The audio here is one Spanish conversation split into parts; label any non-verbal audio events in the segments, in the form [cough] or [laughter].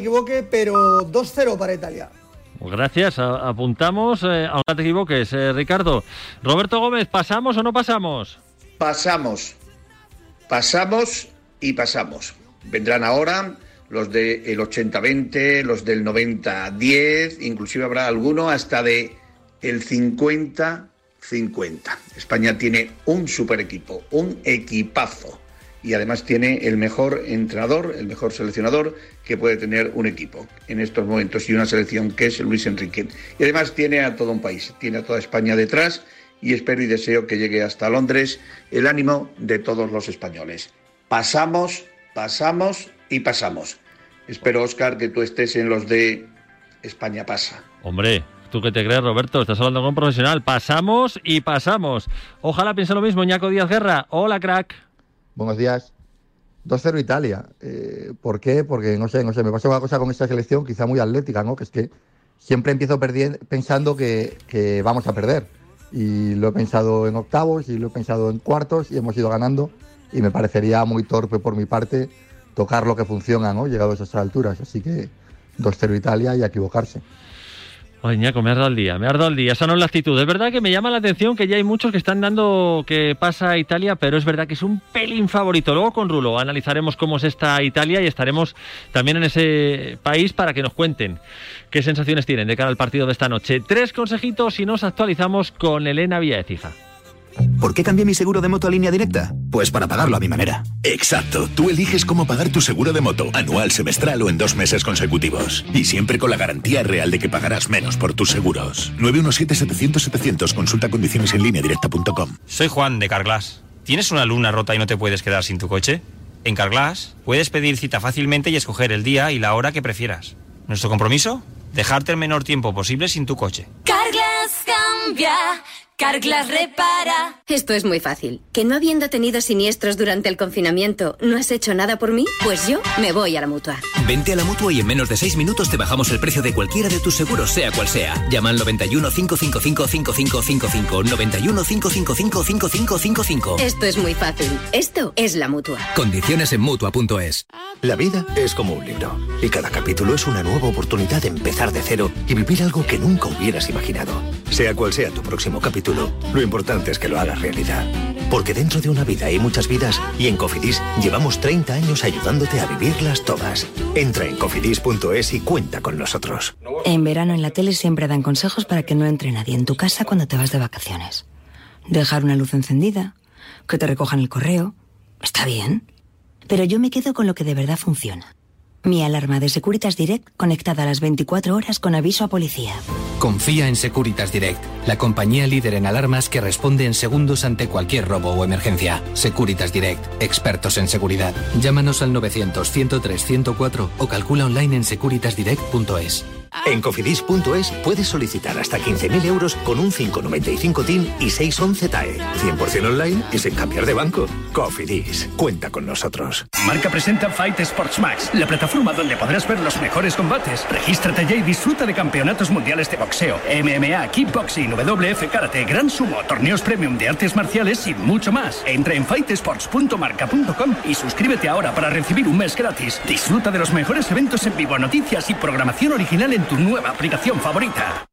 equivoque, pero 2-0 para Italia. Gracias, apuntamos, eh, aunque te equivoques, eh, Ricardo. Roberto Gómez, ¿pasamos o no pasamos? Pasamos, pasamos y pasamos. Vendrán ahora los del 80-20, los del 90-10, inclusive habrá alguno hasta de el 50-50. España tiene un super equipo, un equipazo y además tiene el mejor entrenador, el mejor seleccionador que puede tener un equipo en estos momentos y una selección que es Luis Enrique. Y además tiene a todo un país, tiene a toda España detrás y espero y deseo que llegue hasta Londres el ánimo de todos los españoles. Pasamos, pasamos y pasamos. Espero, Oscar, que tú estés en los de España pasa. Hombre, ¿Tú qué te crees, Roberto? Estás hablando con un profesional. Pasamos y pasamos. Ojalá piense lo mismo, Ñaco Díaz Guerra. Hola, crack. Buenos días. 2-0 Italia. Eh, ¿Por qué? Porque no sé, no sé, me pasa una cosa con esta selección quizá muy atlética, ¿no? Que es que siempre empiezo pensando que, vamos a perder. Y lo he pensado en octavos y lo he pensado en cuartos y hemos ido ganando. Y me parecería muy torpe por mi parte tocar lo que funciona, ¿no? Llegados a esas alturas. Así que 2-0 Italia y equivocarse. Ay, Ñaco, me ha dado el día, me ha dado el día. Esa no es la actitud. Es verdad que me llama la atención que ya hay muchos que están dando que pasa a Italia, pero es verdad que es un pelín favorito. Luego con Rulo analizaremos cómo es esta Italia y estaremos también en ese país para que nos cuenten qué sensaciones tienen de cara al partido de esta noche. Tres consejitos y nos actualizamos con Elena Villaecija. ¿Por qué cambié mi seguro de moto a línea directa? Pues para pagarlo a mi manera. Exacto. Tú eliges cómo pagar tu seguro de moto, anual, semestral o en dos meses consecutivos. Y siempre con la garantía real de que pagarás menos por tus seguros. 917-700-700. Consulta condiciones en línea directa.com. Soy Juan de Carglass. ¿Tienes una luna rota y no te puedes quedar sin tu coche? En Carglass puedes pedir cita fácilmente y escoger el día y la hora que prefieras. ¿Nuestro compromiso? Dejarte el menor tiempo posible sin tu coche. Carglass cambia. Carglass repara. Esto es muy fácil. ¿Que no habiendo tenido siniestros durante el confinamiento, no has hecho nada por mí? Pues yo me voy a la mutua. Vente a la mutua y en menos de seis minutos te bajamos el precio de cualquiera de tus seguros, sea cual sea. Llama al 91 555 5555. 91 555 5555. Esto es muy fácil. Esto es la mutua. Condiciones en mutua.es. La vida es como un libro. Y cada capítulo es una nueva oportunidad de empezar de cero y vivir algo que nunca hubieras imaginado. Sea cual sea tu próximo capítulo lo importante es que lo hagas realidad. Porque dentro de una vida hay muchas vidas y en Cofidis llevamos 30 años ayudándote a vivirlas todas. Entra en cofidis.es y cuenta con nosotros. En verano en la tele siempre dan consejos para que no entre nadie en tu casa cuando te vas de vacaciones. Dejar una luz encendida, que te recojan el correo. Está bien. Pero yo me quedo con lo que de verdad funciona. Mi alarma de Securitas Direct conectada a las 24 horas con aviso a policía. Confía en Securitas Direct, la compañía líder en alarmas que responde en segundos ante cualquier robo o emergencia. Securitas Direct, expertos en seguridad. Llámanos al 900 103 104 o calcula online en securitasdirect.es. En cofidis.es puedes solicitar hasta 15.000 euros con un 595 TIN y 611 TAE. 100% online y sin cambiar de banco. Cofidis, cuenta con nosotros. Marca presenta Fight Sports Max, la plataforma donde podrás ver los mejores combates. Regístrate ya y disfruta de campeonatos mundiales de boxeo, MMA, kickboxing, WF Karate, Gran Sumo, torneos premium de artes marciales y mucho más. Entra en fightsports.marca.com y suscríbete ahora para recibir un mes gratis. Disfruta de los mejores eventos en vivo, noticias y programación original en tu nueva aplicación favorita.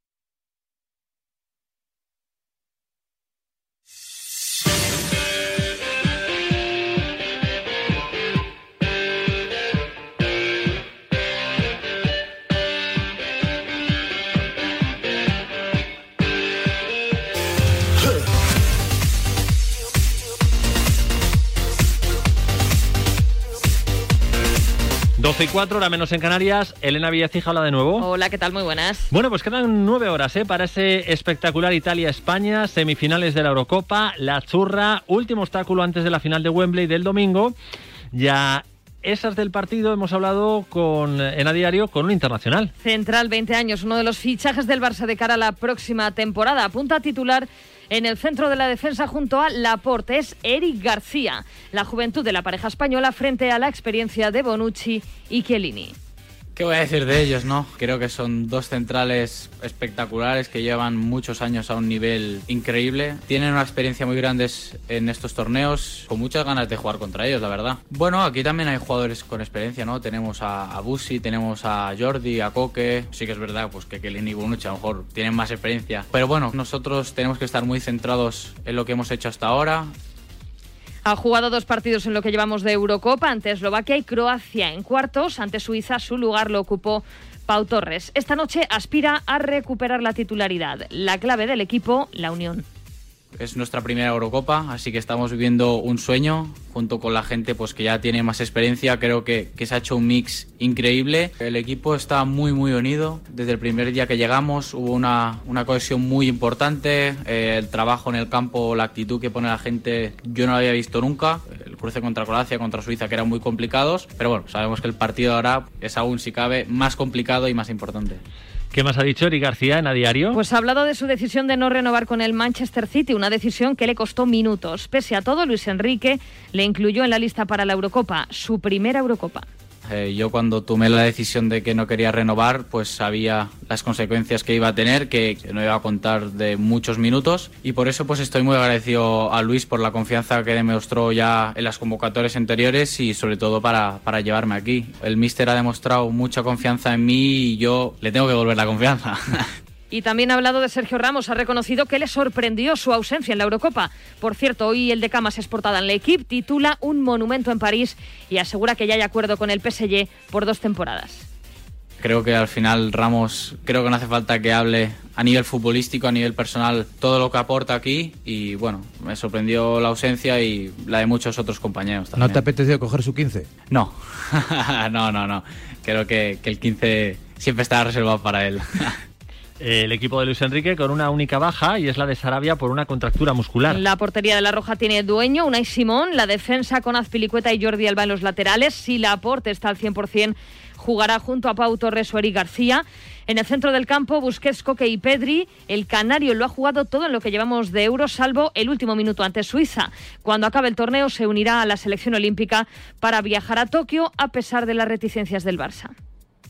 12 y 4, hora menos en Canarias. Elena Villacija habla de nuevo. Hola, ¿qué tal? Muy buenas. Bueno, pues quedan nueve horas ¿eh? para ese espectacular Italia-España, semifinales de la Eurocopa, la zurra, último obstáculo antes de la final de Wembley del domingo. Ya esas del partido hemos hablado con en a diario con un internacional. Central, 20 años, uno de los fichajes del Barça de cara a la próxima temporada. Apunta a titular en el centro de la defensa junto a Laporte es Eric García, la juventud de la pareja española frente a la experiencia de Bonucci y Chiellini. ¿Qué voy a decir de ellos, no? Creo que son dos centrales espectaculares que llevan muchos años a un nivel increíble. Tienen una experiencia muy grande en estos torneos, con muchas ganas de jugar contra ellos, la verdad. Bueno, aquí también hay jugadores con experiencia, ¿no? Tenemos a, a Busi, tenemos a Jordi, a Coque. Sí que es verdad, pues que Kelly y a lo mejor tienen más experiencia. Pero bueno, nosotros tenemos que estar muy centrados en lo que hemos hecho hasta ahora ha jugado dos partidos en lo que llevamos de Eurocopa ante Eslovaquia y Croacia. En cuartos, ante Suiza, su lugar lo ocupó Pau Torres. Esta noche aspira a recuperar la titularidad. La clave del equipo, la unión. Es nuestra primera Eurocopa, así que estamos viviendo un sueño junto con la gente pues que ya tiene más experiencia. Creo que, que se ha hecho un mix increíble. El equipo está muy muy unido. Desde el primer día que llegamos hubo una, una cohesión muy importante. Eh, el trabajo en el campo, la actitud que pone la gente, yo no la había visto nunca. El cruce contra Croacia, contra Suiza, que eran muy complicados. Pero bueno, sabemos que el partido ahora es aún, si cabe, más complicado y más importante. ¿Qué más ha dicho Eri García en A Diario? Pues ha hablado de su decisión de no renovar con el Manchester City, una decisión que le costó minutos. Pese a todo, Luis Enrique le incluyó en la lista para la Eurocopa, su primera Eurocopa. Eh, yo cuando tomé la decisión de que no quería renovar, pues sabía las consecuencias que iba a tener, que no iba a contar de muchos minutos y por eso pues estoy muy agradecido a Luis por la confianza que demostró ya en las convocatorias anteriores y sobre todo para, para llevarme aquí. El míster ha demostrado mucha confianza en mí y yo le tengo que devolver la confianza. [laughs] Y también ha hablado de Sergio Ramos, ha reconocido que le sorprendió su ausencia en la Eurocopa. Por cierto, hoy el de Camas es portada en la equipe, titula Un monumento en París y asegura que ya hay acuerdo con el PSG por dos temporadas. Creo que al final Ramos, creo que no hace falta que hable a nivel futbolístico, a nivel personal, todo lo que aporta aquí y bueno, me sorprendió la ausencia y la de muchos otros compañeros también. ¿No te apetecido coger su 15? No, [laughs] no, no, no. Creo que, que el 15 siempre está reservado para él. [laughs] el equipo de Luis Enrique con una única baja y es la de Sarabia por una contractura muscular. La portería de la Roja tiene dueño, Unai Simón, la defensa con Azpilicueta y Jordi Alba en los laterales. Si la aporte está al 100%, jugará junto a Pau Torres o Eric García. En el centro del campo, Busquets, Coque y Pedri. El Canario lo ha jugado todo en lo que llevamos de Euro, salvo el último minuto ante Suiza. Cuando acabe el torneo, se unirá a la selección olímpica para viajar a Tokio, a pesar de las reticencias del Barça.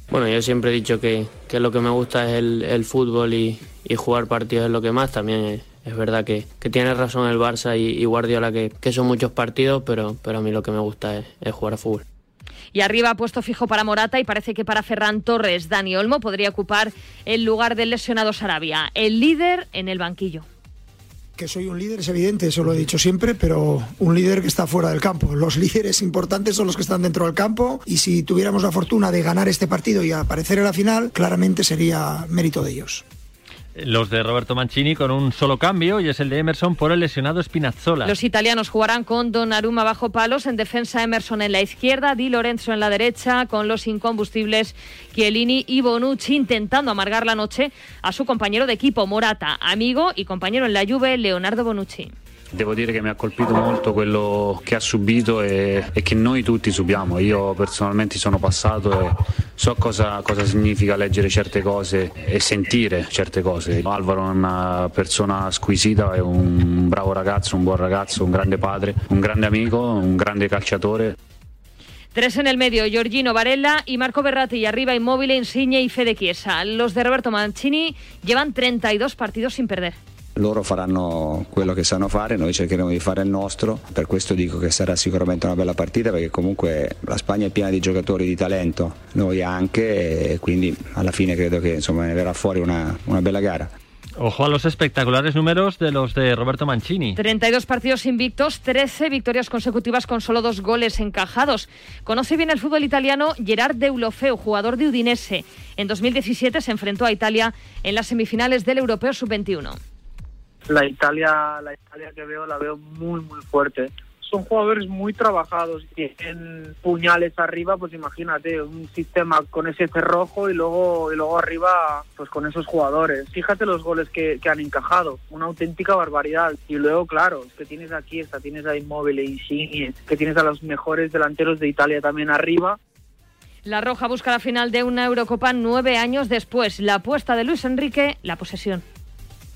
Bueno, yo siempre he dicho que, que lo que me gusta es el, el fútbol y, y, jugar partidos es lo que más. También es, verdad que, que, tiene razón el Barça y, Guardiola que, que, son muchos partidos, pero, pero a mí lo que me gusta es, jugar a fútbol. Y arriba puesto fijo para Morata y parece que para Ferran Torres, Dani Olmo podría ocupar el lugar del lesionado Sarabia, el líder en el banquillo que soy un líder es evidente, eso lo he dicho siempre, pero un líder que está fuera del campo. Los líderes importantes son los que están dentro del campo y si tuviéramos la fortuna de ganar este partido y aparecer en la final, claramente sería mérito de ellos los de Roberto Mancini con un solo cambio y es el de Emerson por el lesionado Spinazzola. Los italianos jugarán con Donnarumma bajo palos, en defensa Emerson en la izquierda, Di Lorenzo en la derecha, con los incombustibles Chiellini y Bonucci intentando amargar la noche a su compañero de equipo Morata, amigo y compañero en la Juve Leonardo Bonucci. Devo dire che mi ha colpito molto quello che ha subito e, e, che noi tutti subiamo. Io personalmente sono passato e so cosa, cosa, significa leggere certe cose e sentire certe cose. Alvaro è una persona squisita, è un bravo ragazzo, un buon ragazzo, un grande padre, un grande amico, un grande calciatore. Tres en el medio, Giorgino Varela y Marco Berratti. Y arriba Inmóvil, Insigne y Fede Chiesa. Los de Roberto Mancini llevan 32 partidos sin perder. Loro faranno quello che sanno fare, noi cercheremo di fare il nostro, per questo dico che sarà sicuramente una bella partita perché comunque la Spagna è piena di giocatori di talento, noi anche e quindi alla fine credo che insomma, ne verrà fuori una, una bella gara. Ojo a los espectaculares números de los de Roberto Mancini. 32 partidos invictos, 13 victorias consecutivas con solo dos goles encajados. Conoce bien el fútbol italiano Gerard Deulofeu, jugador de Udinese. En 2017 se enfrentó a Italia en las semifinales del Europeo Sub-21 la Italia, la Italia que veo la veo muy muy fuerte. Son jugadores muy trabajados, tienen puñales arriba, pues imagínate, un sistema con ese cerrojo y luego, y luego arriba pues con esos jugadores. Fíjate los goles que, han encajado, una auténtica barbaridad. Y luego, claro, que tienes aquí esta, tienes a Immobile, Insigne, que tienes a los mejores delanteros de Italia también arriba. La Roja busca la final de una Eurocopa nueve años después. La apuesta de Luis Enrique, la posesión.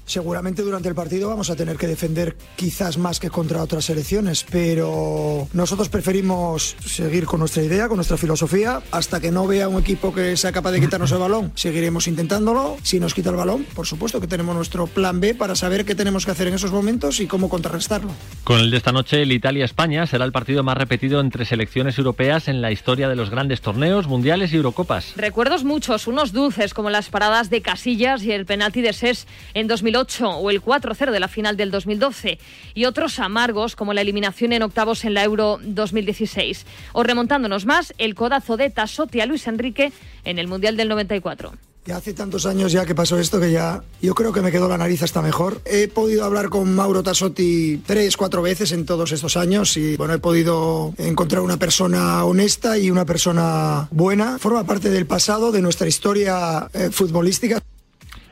Seguramente durante el partido vamos a tener que defender quizás más que contra otras selecciones, pero nosotros preferimos seguir con nuestra idea, con nuestra filosofía, hasta que no vea un equipo que sea capaz de quitarnos el [laughs] balón. Seguiremos intentándolo. Si nos quita el balón, por supuesto que tenemos nuestro plan B para saber qué tenemos que hacer en esos momentos y cómo contrarrestarlo. Con el de esta noche, el Italia-España será el partido más repetido entre selecciones europeas en la historia de los grandes torneos, mundiales y Eurocopas. Recuerdos muchos, unos dulces como las paradas de Casillas y el penalti de SES en 2008 o el 4-0 de la final del 2012 y otros amargos como la eliminación en octavos en la Euro 2016. O remontándonos más, el codazo de Tassotti a Luis Enrique en el Mundial del 94. Ya hace tantos años ya que pasó esto que ya yo creo que me quedó la nariz hasta mejor. He podido hablar con Mauro Tassotti tres, cuatro veces en todos estos años y bueno, he podido encontrar una persona honesta y una persona buena. Forma parte del pasado, de nuestra historia eh, futbolística.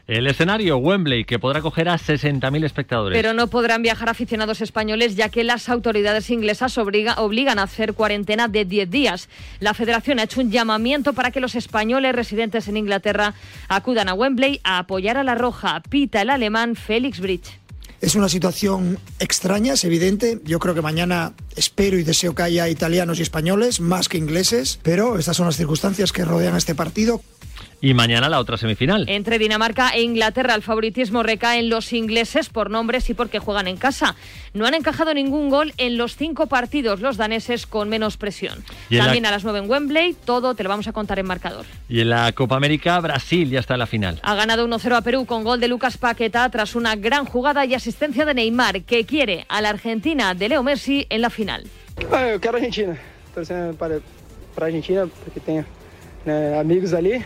El escenario Wembley, que podrá acoger a 60.000 espectadores. Pero no podrán viajar aficionados españoles, ya que las autoridades inglesas obliga, obligan a hacer cuarentena de 10 días. La federación ha hecho un llamamiento para que los españoles residentes en Inglaterra acudan a Wembley a apoyar a la Roja. Pita el alemán Félix Bridge. Es una situación extraña, es evidente. Yo creo que mañana espero y deseo que haya italianos y españoles, más que ingleses, pero estas son las circunstancias que rodean este partido. Y mañana la otra semifinal. Entre Dinamarca e Inglaterra el favoritismo recae en los ingleses por nombres y porque juegan en casa. No han encajado ningún gol en los cinco partidos los daneses con menos presión. También la... a las nueve en Wembley, todo te lo vamos a contar en marcador. Y en la Copa América, Brasil ya está en la final. Ha ganado 1-0 a Perú con gol de Lucas Paqueta tras una gran jugada y asistencia de Neymar, que quiere a la Argentina de Leo Messi en la final. Ah, eu quero Argentina. Para, para Argentina porque tenho né, amigos ali.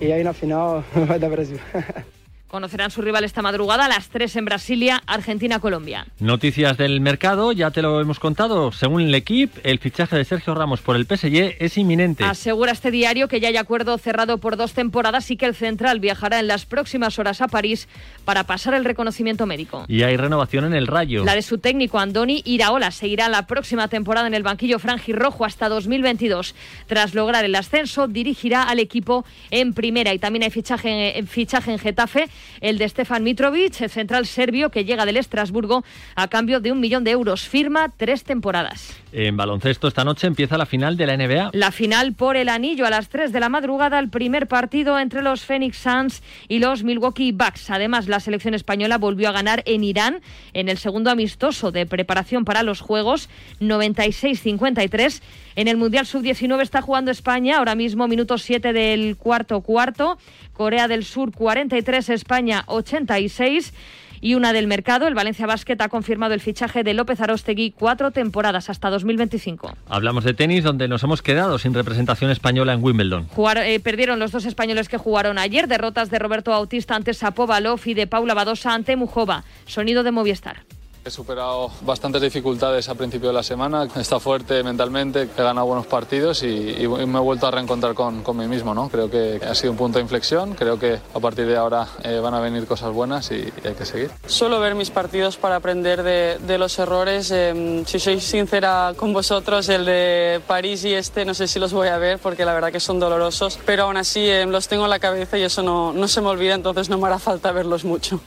Y ahí en la final [laughs] va a dar Brasil. [laughs] Conocerán su rival esta madrugada a las 3 en Brasilia, Argentina-Colombia. Noticias del mercado, ya te lo hemos contado. Según el equipo, el fichaje de Sergio Ramos por el PSG es inminente. Asegura este diario que ya hay acuerdo cerrado por dos temporadas y que el central viajará en las próximas horas a París para pasar el reconocimiento médico. Y hay renovación en el Rayo. La de su técnico Andoni Iraola seguirá la próxima temporada en el banquillo franjirrojo hasta 2022. Tras lograr el ascenso, dirigirá al equipo en primera y también hay fichaje, fichaje en Getafe el de Stefan Mitrovic, el central serbio que llega del Estrasburgo a cambio de un millón de euros. Firma tres temporadas. En baloncesto esta noche empieza la final de la NBA. La final por el anillo a las 3 de la madrugada, el primer partido entre los Phoenix Suns y los Milwaukee Bucks. Además, la selección española volvió a ganar en Irán en el segundo amistoso de preparación para los Juegos 96-53. En el Mundial Sub-19 está jugando España, ahora mismo minuto 7 del cuarto cuarto. Corea del Sur 43, España 86 y una del mercado. El Valencia Basket ha confirmado el fichaje de López Arostegui cuatro temporadas hasta 2025. Hablamos de tenis, donde nos hemos quedado sin representación española en Wimbledon. Eh, perdieron los dos españoles que jugaron ayer, derrotas de Roberto Bautista ante Sapovalov y de Paula Badosa ante Mujova. Sonido de Movistar. He superado bastantes dificultades a principio de la semana, está fuerte mentalmente, he ganado buenos partidos y, me he vuelto a reencontrar con, con, mí mismo. ¿no? Creo que ha sido un punto de inflexión, creo que a partir de ahora eh, van a venir cosas buenas y, hay que seguir. Suelo ver mis partidos para aprender de, de los errores. Eh, si soy sincera con vosotros, el de París y este no sé si los voy a ver porque la verdad que son dolorosos, pero aún así eh, los tengo en la cabeza y eso no, no se me olvida, entonces no me hará falta verlos mucho.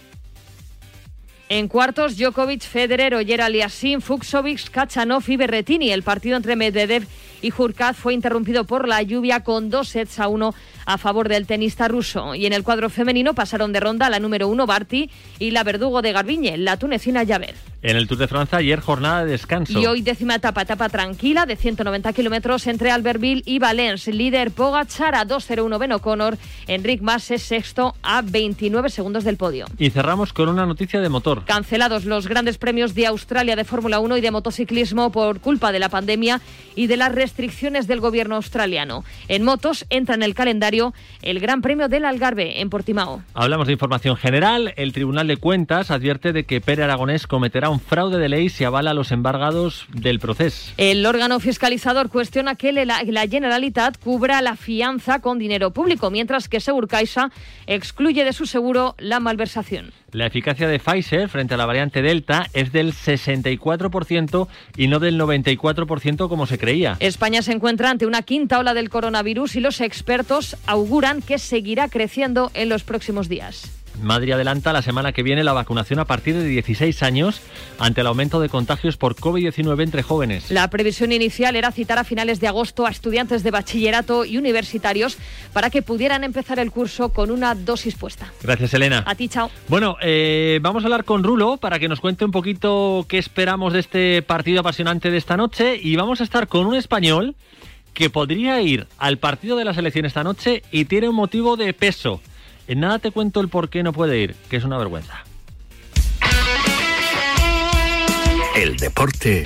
En cuartos, Djokovic, Federer, Oyer Aliasim, Fuxovic, Kachanov y Berretini. El partido entre Medvedev Jurkaz fue interrumpido por la lluvia con dos sets a uno a favor del tenista ruso. Y en el cuadro femenino pasaron de ronda la número uno Barty y la verdugo de Garbiñe, la tunecina Javer. En el Tour de Francia ayer jornada de descanso. Y hoy décima etapa, etapa tranquila de 190 kilómetros entre Albertville y Valence. Líder Pogacar a 2.01 Ben O'Connor. Enric Mas es sexto a 29 segundos del podio. Y cerramos con una noticia de motor. Cancelados los grandes premios de Australia de Fórmula 1 y de motociclismo por culpa de la pandemia y de las restricciones del gobierno australiano. En motos entra en el calendario el Gran Premio del Algarve en Portimao. Hablamos de información general. El Tribunal de Cuentas advierte de que Pere Aragonés cometerá un fraude de ley si avala los embargados del proceso. El órgano fiscalizador cuestiona que la, Generalitat cubra la fianza con dinero público, mientras que Segurcaixa excluye de su seguro la malversación. La eficacia de Pfizer frente a la variante Delta es del 64% y no del 94% como se creía. España se encuentra ante una quinta ola del coronavirus y los expertos auguran que seguirá creciendo en los próximos días. Madrid adelanta la semana que viene la vacunación a partir de 16 años ante el aumento de contagios por COVID-19 entre jóvenes. La previsión inicial era citar a finales de agosto a estudiantes de bachillerato y universitarios para que pudieran empezar el curso con una dosis puesta. Gracias, Elena. A ti, chao. Bueno, eh, vamos a hablar con Rulo para que nos cuente un poquito qué esperamos de este partido apasionante de esta noche y vamos a estar con un español que podría ir al partido de la selección esta noche y tiene un motivo de peso. En nada te cuento el por qué no puede ir, que es una vergüenza. El deporte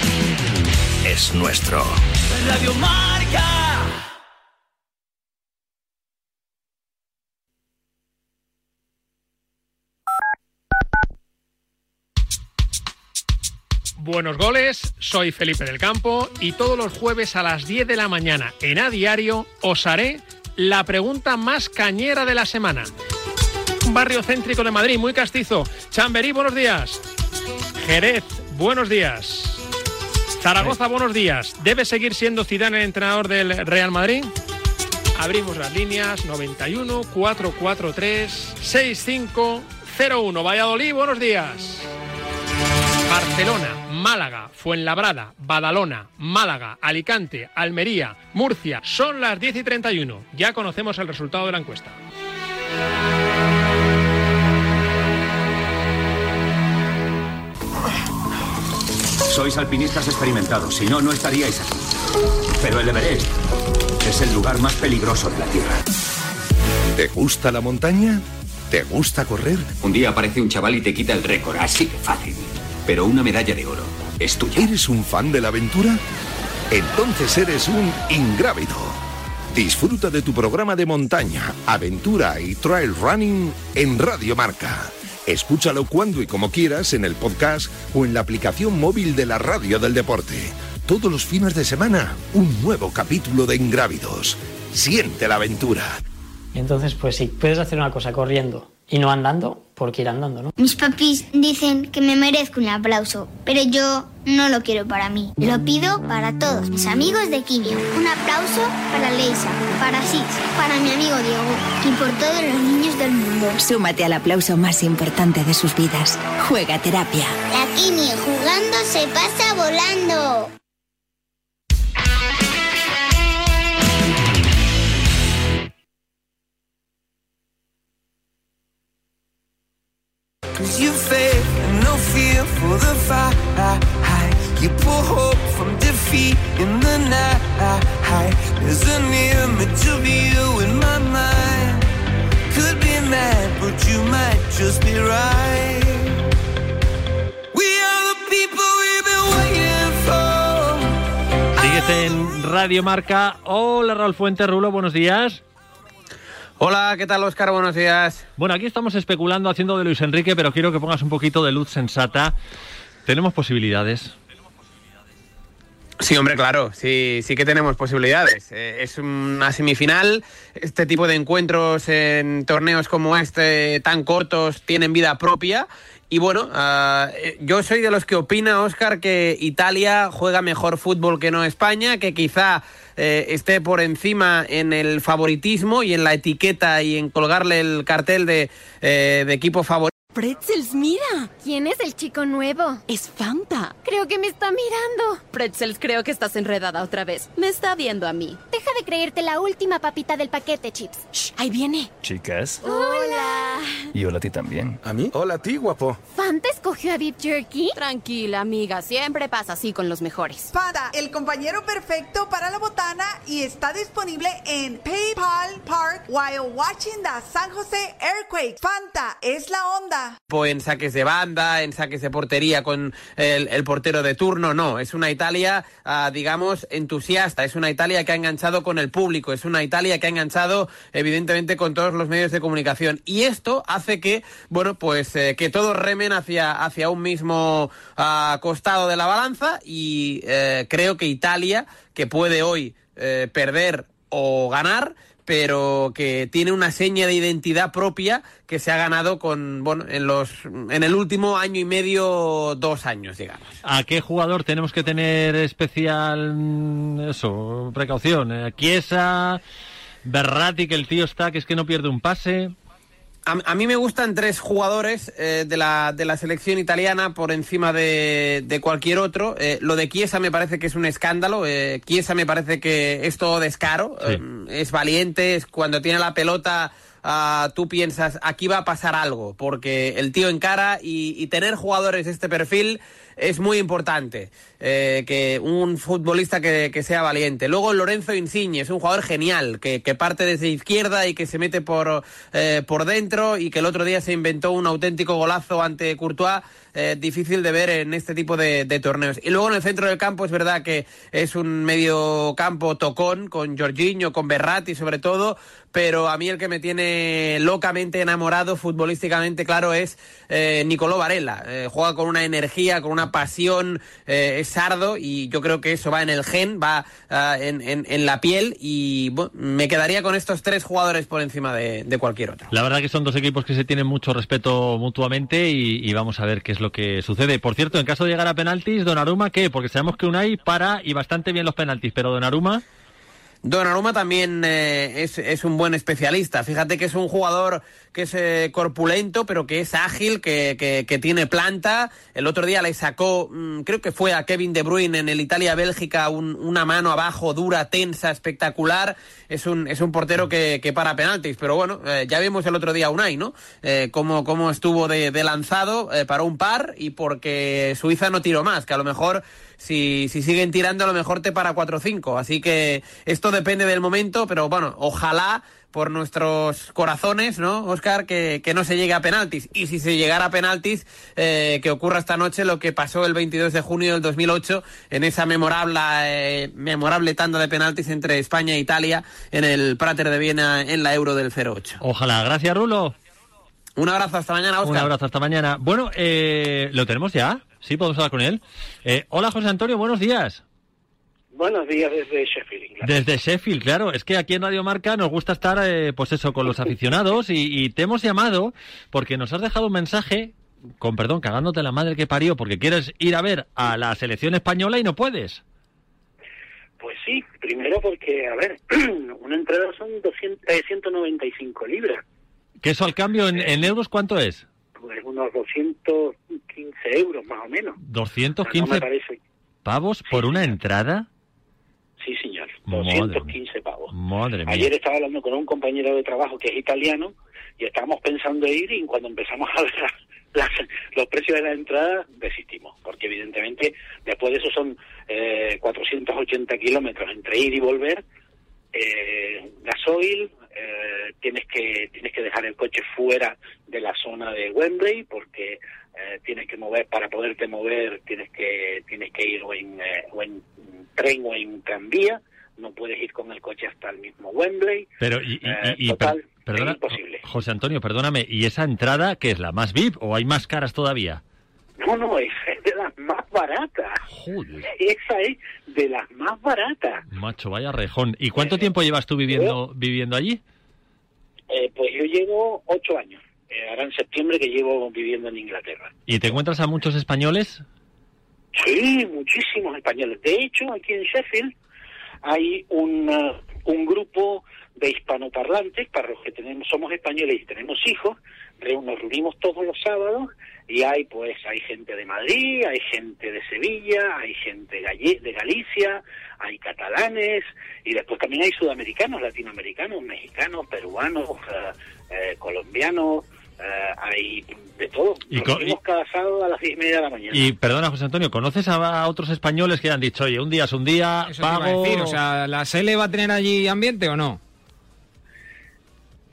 es nuestro. Radio Marca. Buenos goles, soy Felipe del Campo y todos los jueves a las 10 de la mañana en A Diario os haré la pregunta más cañera de la semana. Un barrio céntrico de Madrid, muy castizo. Chamberí, buenos días. Jerez, buenos días. Zaragoza, buenos días. ¿Debe seguir siendo Zidane el entrenador del Real Madrid? Abrimos las líneas 91 443 6501. Valladolid, buenos días. Barcelona, Málaga, Fuenlabrada, Badalona, Málaga, Alicante, Almería, Murcia. Son las 10 y 31. Ya conocemos el resultado de la encuesta. Sois alpinistas experimentados, si no, no estaríais aquí. Pero el Everest es el lugar más peligroso de la Tierra. ¿Te gusta la montaña? ¿Te gusta correr? Un día aparece un chaval y te quita el récord, así de fácil. Pero una medalla de oro es tuya. ¿Eres un fan de la aventura? Entonces eres un ingrávido. Disfruta de tu programa de montaña, aventura y trail running en Radio Marca. Escúchalo cuando y como quieras en el podcast o en la aplicación móvil de la Radio del Deporte. Todos los fines de semana, un nuevo capítulo de Ingrávidos. Siente la aventura. Entonces, pues sí, puedes hacer una cosa corriendo y no andando, porque ir andando, ¿no? Mis papis dicen que me merezco un aplauso, pero yo no lo quiero para mí. Lo pido para todos mis amigos de Quimio. Un aplauso para Leisa, para Six, para mi amigo Diego y por todos los niños del mundo. Súmate al aplauso más importante de sus vidas. Juega terapia. La Quimio jugando se pasa volando. Cause you faith and no fear for the fight. You pull hope from defeat in the night. There's an image of you in my mind. Could be mad, but you might just be right. En Radio Marca. Hola Raúl Fuentes, Rulo, buenos días. Hola, ¿qué tal Oscar? Buenos días. Bueno, aquí estamos especulando haciendo de Luis Enrique, pero quiero que pongas un poquito de luz sensata. ¿Tenemos posibilidades? Sí, hombre, claro, sí, sí que tenemos posibilidades. Eh, es una semifinal. Este tipo de encuentros en torneos como este, tan cortos, tienen vida propia. Y bueno, ah, eh, yo soy de los que opina, Oscar, que Italia juega mejor fútbol que no España, que quizá eh, esté por encima en el favoritismo y en la etiqueta y en colgarle el cartel de, eh, de equipo favorito. Pretzels, mira. ¿Quién es el chico nuevo? Es Fanta. Creo que me está mirando. Pretzels, creo que estás enredada otra vez. Me está viendo a mí. Deja de creerte la última papita del paquete, Chips. Shh, ahí viene. Chicas. Hola. Y hola a ti también. ¿A mí? Hola a ti, guapo. ¿Fanta escogió a Beef Jerky? Tranquila, amiga. Siempre pasa así con los mejores. Fanta, el compañero perfecto para la botana y está disponible en PayPal Park while watching the San Jose Earthquake. Fanta es la onda. En saques de banda, en saques de portería con el, el portero de turno, no, es una Italia, ah, digamos, entusiasta, es una Italia que ha enganchado con el público, es una Italia que ha enganchado evidentemente con todos los medios de comunicación. Y esto hace que, bueno, pues eh, que todos remen hacia, hacia un mismo ah, costado de la balanza. Y eh, creo que Italia, que puede hoy eh, perder o ganar, pero que tiene una seña de identidad propia que se ha ganado con bueno en los en el último año y medio dos años digamos ¿A qué jugador tenemos que tener especial mm, eso precaución? Eh, Chiesa, Berratti que el tío está que es que no pierde un pase. A, a mí me gustan tres jugadores eh, de, la, de la selección italiana por encima de, de cualquier otro. Eh, lo de Chiesa me parece que es un escándalo. Eh, Chiesa me parece que es todo descaro. Sí. Eh, es valiente, es cuando tiene la pelota. ah, tú piensas, aquí va a pasar algo, porque el tío encara y, y tener jugadores de este perfil es muy importante. Eh, que un futbolista que, sea valiente. Luego Lorenzo Insigne es un jugador genial, que, parte desde izquierda y que se mete por, eh, por dentro y que el otro día se inventó un auténtico golazo ante Courtois. eh, difícil de ver en este tipo de, torneos. Y luego en el centro del campo es verdad que es un medio campo tocón con Jorginho, con Berratti sobre todo, pero a mí el que me tiene locamente enamorado futbolísticamente, claro, es Nicolò Varela. Juega con una energía, con una pasión, es sardo y yo creo que eso va en el gen, va ah, en, la piel y me quedaría con estos tres jugadores por encima de, cualquier otro. La verdad que son dos equipos que se tienen mucho respeto mutuamente y, vamos a ver qué es lo que sucede. Por cierto, en caso de llegar a penaltis, Donnarumma, ¿qué? Porque sabemos que Unai para y bastante bien los penaltis, pero Donnarumma... Donnarumma también eh, es, es un buen especialista. Fíjate que es un jugador que es eh, corpulento, pero que es ágil, que, que- que tiene planta. El otro día le sacó, mm, creo que fue a Kevin De Bruyne en el Italia-Bélgica, un- una mano abajo dura, tensa, espectacular. Es un, es un portero que, que para penaltis. Pero bueno, eh, ya vimos el otro día a Unai, ¿no? Eh, cómo, cómo estuvo de, de lanzado eh, para un par y porque Suiza no tiró más, que a lo mejor si, si siguen tirando a lo mejor te para 4-5. Así que esto depende del momento, pero bueno, ojalá por nuestros corazones, ¿no, Oscar? Que, que no se llegue a penaltis. Y si se llegara a penaltis, eh, que ocurra esta noche lo que pasó el 22 de junio del 2008 en esa memorable, eh, memorable tanda de penaltis entre España e Italia en el Prater de Viena en la Euro del 08. Ojalá. Gracias, Rulo. Un abrazo, hasta mañana, Oscar. Un abrazo, hasta mañana. Bueno, eh, ¿lo tenemos ya? Sí, podemos hablar con él. Eh, hola, José Antonio, buenos días. Buenos días desde Sheffield, Inglaterra. Desde Sheffield, claro. Es que aquí en Radio Marca nos gusta estar, eh, pues eso, con los [laughs] aficionados y, y te hemos llamado porque nos has dejado un mensaje, con perdón, cagándote la madre que parió, porque quieres ir a ver a la selección española y no puedes. Pues sí, primero porque, a ver, [clears throat] una entrada son 200, eh, 195 libras, ¿Que eso al cambio en, en euros cuánto es? pues unos 215 euros más o menos. No 215 me parece. pavos por una entrada. Sí, señor, Madre 215 pavos. Madre mía. Ayer estaba hablando con un compañero de trabajo que es italiano y estábamos pensando en ir y cuando empezamos a ver las- los precios de la entrada desistimos, porque evidentemente después de eso son eh, 480 kilómetros entre ir y volver, eh, gasoil, eh, tienes que tienes que dejar el coche fuera de la zona de Wembley porque eh, tienes que mover para poderte mover tienes que tienes que ir o en, eh, o en tren o en tranvía no puedes ir con el coche hasta el mismo Wembley Pero, y, y- Eh, y- y total, perdona, es imposible. José Antonio, perdóname, ¿y esa entrada que es la más VIP o hay más caras todavía? no no esa es de las más baratas esa es de las más baratas Macho, vaya rejón. ¿Y cuánto tiempo llevas tú viviendo, viviendo allí? Eh, pues yo llevo ocho años Eh, ahora en septiembre que llevo viviendo en Inglaterra ¿Y te encuentras a muchos españoles? Sí, muchísimos españoles. De hecho, aquí en Sheffield hay un, uh, un grupo de hispanoparlantes, para los que tenemos, somos españoles y tenemos hijos, nos reunimos todos los sábados y hay pues hay gente de Madrid, hay gente de Sevilla, hay gente de Galicia, hay catalanes y después también hay sudamericanos, latinoamericanos, mexicanos, peruanos, eh, eh, colombianos, eh, hay de todo. Y Nos reunimos cada sábado a las diez y media de la mañana. Y perdona, José Antonio, ¿conoces a, a otros españoles que han dicho, oye, un día es un día, Eso te iba a decir, o sea, ¿la SL va a tener allí ambiente o no?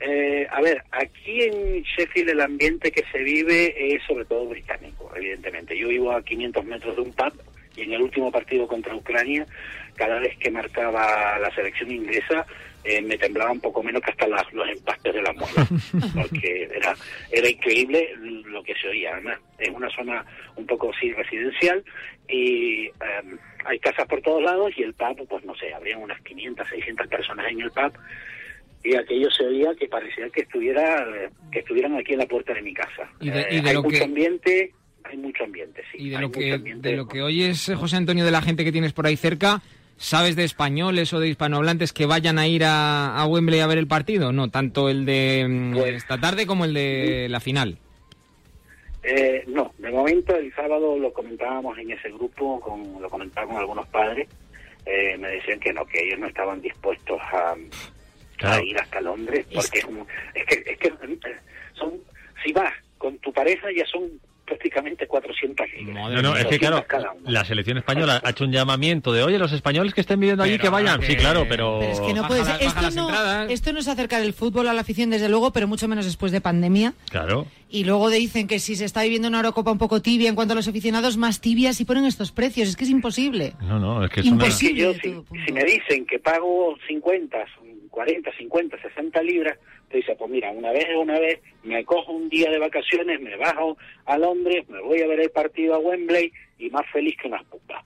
Eh, a ver, aquí en Sheffield el ambiente que se vive es sobre todo británico, evidentemente. Yo vivo a 500 metros de un pub y en el último partido contra Ucrania, cada vez que marcaba la selección inglesa, eh, me temblaba un poco menos que hasta las- los empastes de la moda, [laughs] porque era, era increíble lo que se oía. Además, es una zona un poco sí residencial y em, hay casas por todos lados y el pub, pues no sé, habrían unas 500, 600 personas en el pub y aquello se oía que parecía que estuviera que estuvieran aquí en la puerta de mi casa. Y de- Eh, y de hay lo mucho que- ambiente, hay mucho ambiente, sí. Y de lo que ambiente. de lo que oyes, eh, José Antonio, de la gente que tienes por ahí cerca, ¿Sabes de españoles o de hispanohablantes que vayan a ir a, a Wembley a ver el partido? No, tanto el de mm, Pues- esta tarde como el de la final. Eh, no, de momento el sábado lo comentábamos en ese grupo, con, lo comentaba con algunos padres, eh, me decían que no, que ellos no estaban dispuestos a, a ir hasta Londres, porque es, es que, es que eh, son, si vas con tu pareja ya son prácticamente 400 libras. No, no, es que claro, 200 cada uno. la selección española ha hecho un llamamiento de, oye, los españoles que estén viviendo allí, que vayan. Sí, claro, pero... Pero es que no puede ser. Esto no, esto no es acercar el fútbol a la afición, desde luego, pero mucho menos después de pandemia. Claro. Y luego dicen que si se está viviendo una Eurocopa un poco tibia en cuanto a los aficionados, más tibias y ponen estos precios. Es que es imposible. No, no, es que es una... Imposible. Yo, si, si me dicen que pago 50, 40, 50, 60 libras, te dice, pues mira, una vez una vez, me cojo un día de vacaciones, me bajo a Londres, me voy a ver el partido a Wembley y más feliz que unas pupas.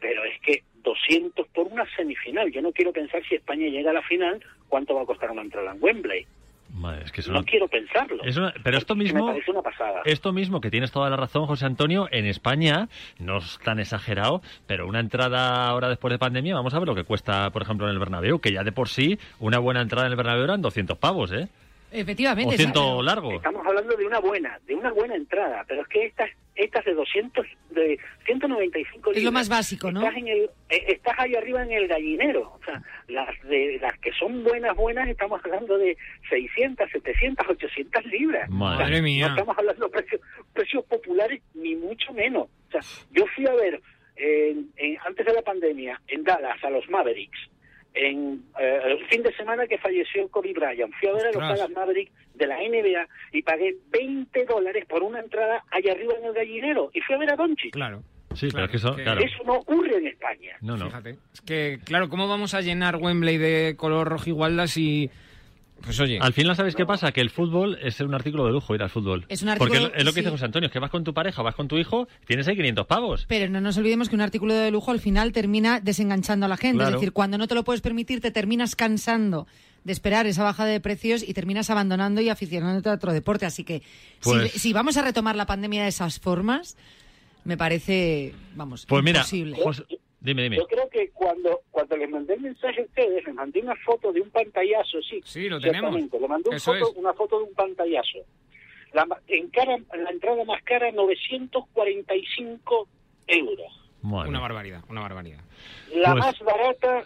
Pero es que 200 por una semifinal. Yo no quiero pensar si España llega a la final, cuánto va a costar una entrada en Wembley. Madre, es que eso No no- quiero pensarlo. Es una- pero esto Me mismo, parece una pasada. esto mismo que tienes toda la razón, José Antonio, en España no es tan exagerado, pero una entrada ahora después de pandemia, vamos a ver lo que cuesta, por ejemplo, en el Bernabéu, que ya de por sí una buena entrada en el Bernabéu eran 200 pavos, ¿eh? Efectivamente. O largo. Estamos hablando de una buena, de una buena entrada, pero es que estas estas de 200 de 195 Es lo libras, más básico, ¿no? Estás en el eh, estás ahí arriba en el gallinero, o sea, las de las que son buenas buenas estamos hablando de 600, 700, 800 libras. Madre O sea, mía. No estamos hablando de precios precios populares ni mucho menos. O sea, yo fui a ver en- en- antes de la pandemia en Dallas a los Mavericks en eh, el fin de semana que falleció Kobe Bryant. Fui a ver a los. Dallas Mavericks de la NBA y pagué 20 dólares por una entrada allá arriba en el gallinero y fui a ver a Doncic. Claro. Sí, pero es que eso, claro. Eso no ocurre en España. No, no. Fíjate. Es que, claro, ¿cómo vamos a llenar Wembley de color rojo igualda si... Pues oye... Al final, ¿sabes qué pasa? Que el fútbol es un artículo de lujo ir al fútbol. Es un artículo- Porque es lo que dice. José Antonio, es que vas con tu pareja, vas con tu hijo, tienes ahí 500 pavos. Pero no nos olvidemos que un artículo de lujo al final termina desenganchando a la gente. Claro. Es decir, cuando no te lo puedes permitir, te terminas cansando de esperar esa bajada de precios y terminas abandonando y aficionándote a otro deporte. Así que si- Pues- si, vamos a retomar la pandemia de esas formas, me parece, vamos, Pues mira. José- dime, dime. Yo creo que cuando cuando les mandé el mensaje a ustedes, les mandé una foto de un pantallazo, sí. Sí, lo tenemos. Le mandé un foto- una foto de un pantallazo. La, ma- en cara, la entrada más cara, 945 euros. Una barbaridad, una barbaridad. La Pues- más barata,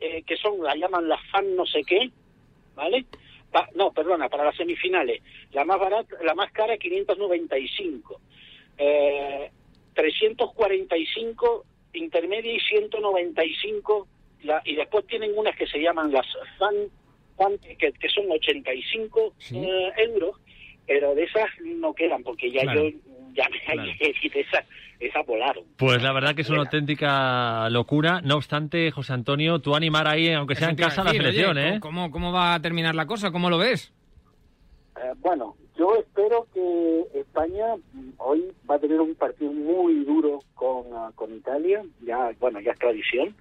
eh, que son, la llaman la fan no sé qué, ¿vale? Pa- no, perdona, para las semifinales. La más barata, la más cara, 595. Eh, 345 intermedia y 195. La, y después tienen unas que se llaman las fan, fan que, que son 85 eh, euros, pero de esas no quedan porque ya Claro. yo ya me Claro. [laughs] esas, esas volaron. Pues la verdad que es una auténtica locura. No obstante, José Antonio, tú animar ahí, aunque sea Eso en casa, la selección, oye, ¿eh? ¿cómo, ¿Cómo va a terminar la cosa? ¿Cómo lo ves? Eh, bueno, yo espero que España mm, hoy va a tener un partido muy duro con, ah, con Italia, ya bueno, ya es tradición,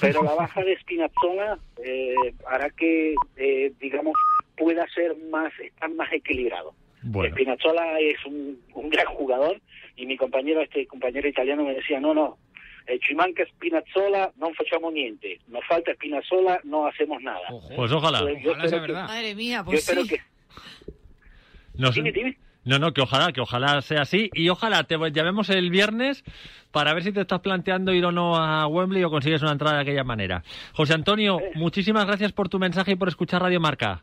pero la baja de Spinazzola eh, hará que, eh, digamos, pueda ser más, estar más equilibrado. Bueno. Spinazzola es un, un gran jugador y mi compañero, este compañero italiano me decía, no, no, eh, ci manca Spinazzola, non facciamo niente, nos falta Spinazzola, no hacemos nada. Pues ojalá. Yo Ojalá sea espero que- verdad. Madre mía, yo pues espero sí. que No, sé- Dime, dime. No, no, que ojalá, que ojalá sea así. Y ojalá te llamemos el viernes para ver si te estás planteando ir o no a Wembley o consigues una entrada de aquella manera. José Antonio, muchísimas gracias por tu mensaje y por escuchar Radio Marca.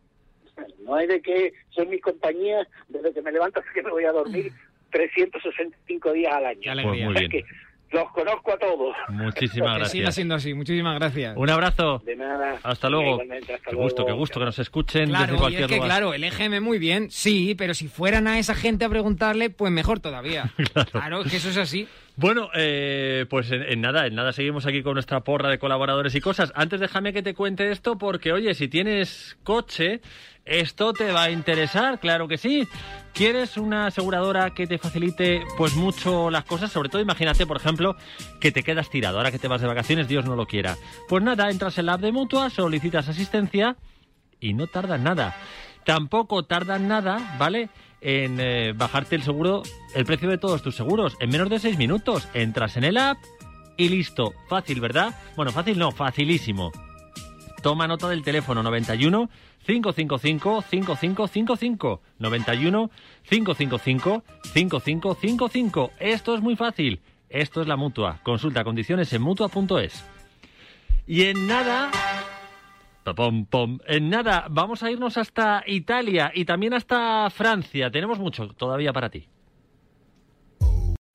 No hay de que son mis compañías, desde que me levanto hasta que me voy a dormir, [laughs] 365 días al año. alegría. Pues muy O sea bien. Los conozco a todos. Muchísimas Que siga gracias. siendo así. Muchísimas gracias. Un abrazo. De nada. Hasta luego. Hasta Qué gusto, luego. qué gusto que nos escuchen Claro, desde y cualquier es que lugar. claro, el EGM muy bien, sí, pero si fueran a esa gente a preguntarle, pues mejor todavía. [laughs] claro. que eso es así. Bueno, eh, pues en, en nada, en nada seguimos aquí con nuestra porra de colaboradores y cosas. Antes déjame que te cuente esto porque, oye, si tienes coche, esto te va a interesar, claro que sí. ¿Quieres una aseguradora que te facilite pues mucho las cosas? Sobre todo imagínate, por ejemplo, que te quedas tirado, ahora que te vas de vacaciones, Dios no lo quiera. Pues nada, entras en la app de Mutua, solicitas asistencia y no tardas nada. Tampoco tardan nada, ¿vale? En eh, bajarte el seguro, el precio de todos tus seguros. En menos de seis minutos entras en el app y listo. Fácil, ¿verdad? Bueno, fácil no, facilísimo. Toma nota del teléfono 91 555 5555 91 555 5555. Esto es muy fácil. Esto es la mutua. Consulta condiciones en mutua.es. Y en nada. Pom, pom. En nada, vamos a irnos hasta Italia y también hasta Francia. Tenemos mucho todavía para ti.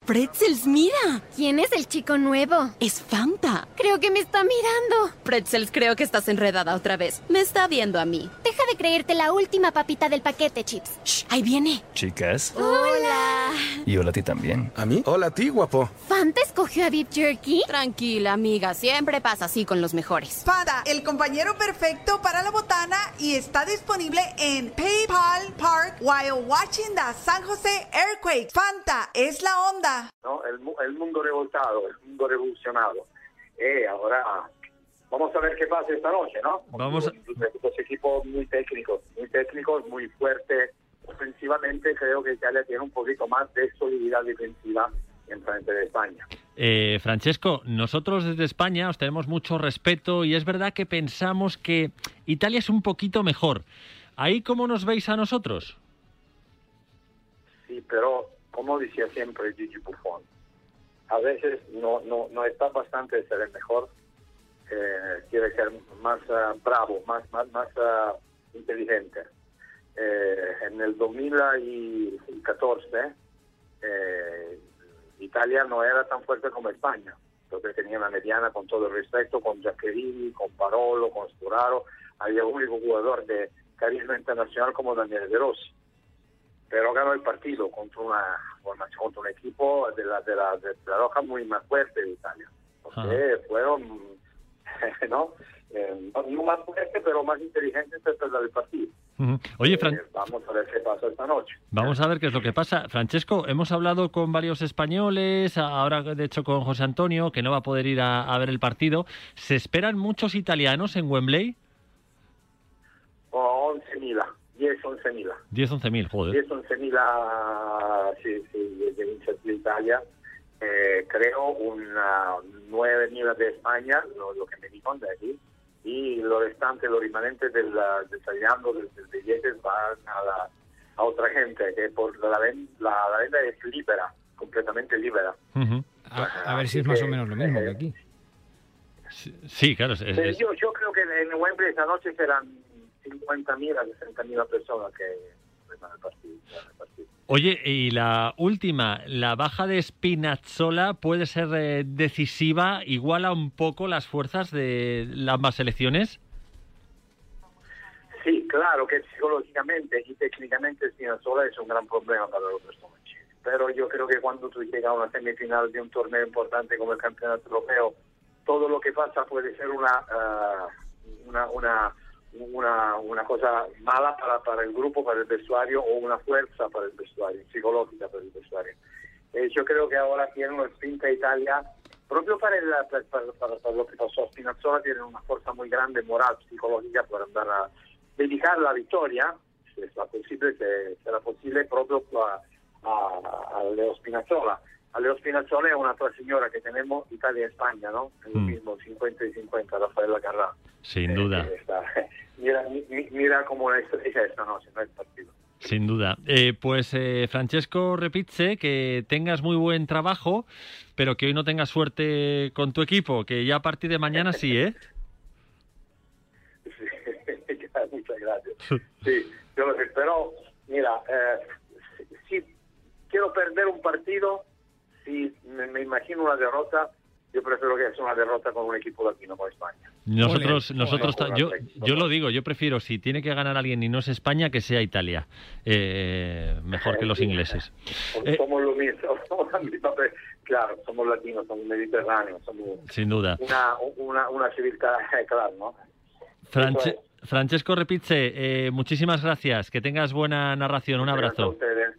Pretzels, mira. ¿Quién es el chico nuevo? Es Fanta. Creo que me está mirando. Pretzels, creo que estás enredada otra vez. Me está viendo a mí. Deja de creerte la última papita del paquete, Chips. Shh, ahí viene. Chicas. Hola. Y hola a ti también. ¿A mí? Hola a ti, guapo. ¿Fanta escogió a Beef Jerky? Tranquila, amiga. Siempre pasa así con los mejores. Fanta, el compañero perfecto para la botana y está disponible en PayPal Park while watching the San Jose Earthquake. Fanta es la onda. ¿no? El, el mundo revoltado, el mundo revolucionado. Eh, ahora vamos a ver qué pasa esta noche, ¿no? Vamos dos equipos muy técnicos, muy técnicos, muy fuertes. Ofensivamente creo que Italia tiene un poquito más de solididad defensiva en frente de España. Eh, Francesco, nosotros desde España os tenemos mucho respeto y es verdad que pensamos que Italia es un poquito mejor. ¿Ahí cómo nos veis a nosotros? Sí, pero como decía siempre Gigi Buffon, a veces no, no, no está bastante ser el mejor, eh, quiere ser más ah, bravo, más, más, más ah, inteligente. Eh, en el 2014 eh, Italia no era tan fuerte como España, porque tenía una mediana con todo el respeto, con Giaccherini, con Parolo, con Sturaro, había un único jugador de carisma internacional como Daniele De Rossi. Pero ganó el partido contra una contra un equipo de la de la, de la roja muy más fuerte de Italia. Porque fueron [laughs] no Eh, no más fuerte pero más inteligentes para el partido Ujú. Oye, Fran- Eh, vamos a ver qué pasa esta noche vamos a ver qué es lo que pasa. Francesco, hemos hablado con varios españoles, ahora de hecho con José Antonio, que no va a poder ir a, a ver el partido. ¿Se esperan muchos italianos en Wembley? o 11.000 10 11.000 10, 11 mil, joder. 10 11.000 sí, sí, de Italia eh, creo una 9.000 de España lo, lo que me dijeron de aquí y lo restante, los remanentes del, del, del billetes van a, la, a otra gente que por la, ven- la, la venta es libera, completamente libera. A, a ver si es más o menos lo mismo que aquí. Sí, claro. es- es- Eh, yo, yo creo que en Wembley esta noche serán 50.000 a 60.000 personas que van al partido. partido. Oye, y la última, la baja de Spinazzola puede ser eh, decisiva, iguala un poco las fuerzas de las ambas selecciones. Sí, claro que psicológicamente y técnicamente Spinazzola es un gran problema para los personajes. Pero yo creo que cuando tú llegas a una semifinal de un torneo importante como el Campeonato Europeo, todo lo que pasa puede ser una ah, una, una, una, una cosa mala para, para el grupo, para el vestuario, o una fuerza para el vestuario, psicológica para el vestuario. Eh, yo creo que ahora tiene una spinta Italia, proprio para, el, para, para- para- lo que pasó Spinazzola, tiene una fuerza muy grande, moral, psicológica, para andar a dedicar la victoria, si es posible, se- será posible, proprio a, a, a Leo Spinazzola. A Leo Spinazzola es una otra señora que tenemos, Italia y España, ¿no? Es lo Mm. mismo, 50 y 50, Rafaela Carrà. Sin duda, Eh, está- [laughs] mira, mi- mira cómo la estrella esta noche, no el partido. sin duda. Eh, pues eh, Francesco Repizze, que tengas muy buen trabajo, pero que hoy no tengas suerte con tu equipo, que ya a partir de mañana sí, ¿eh? [laughs] [laughs] Muchas gracias. Sí, yo lo sé, pero mira, eh, si quiero perder un partido, si me, me imagino una derrota, yo prefiero que sea una derrota con un equipo latino como España. Nosotros, Ole, nosotros, yo, yo lo digo, yo prefiero, si tiene que ganar alguien y no es España, que sea Italia, Eh, mejor que los ingleses. Porque Eh, somos lo mismo, [laughs] claro, somos latinos, somos mediterráneos, somos sin duda. una, una, una civilidad, [laughs] claro, ¿no? France- Francesco Repizze, eh, muchísimas gracias. Que tengas buena narración. Un Gracias a abrazo. ustedes.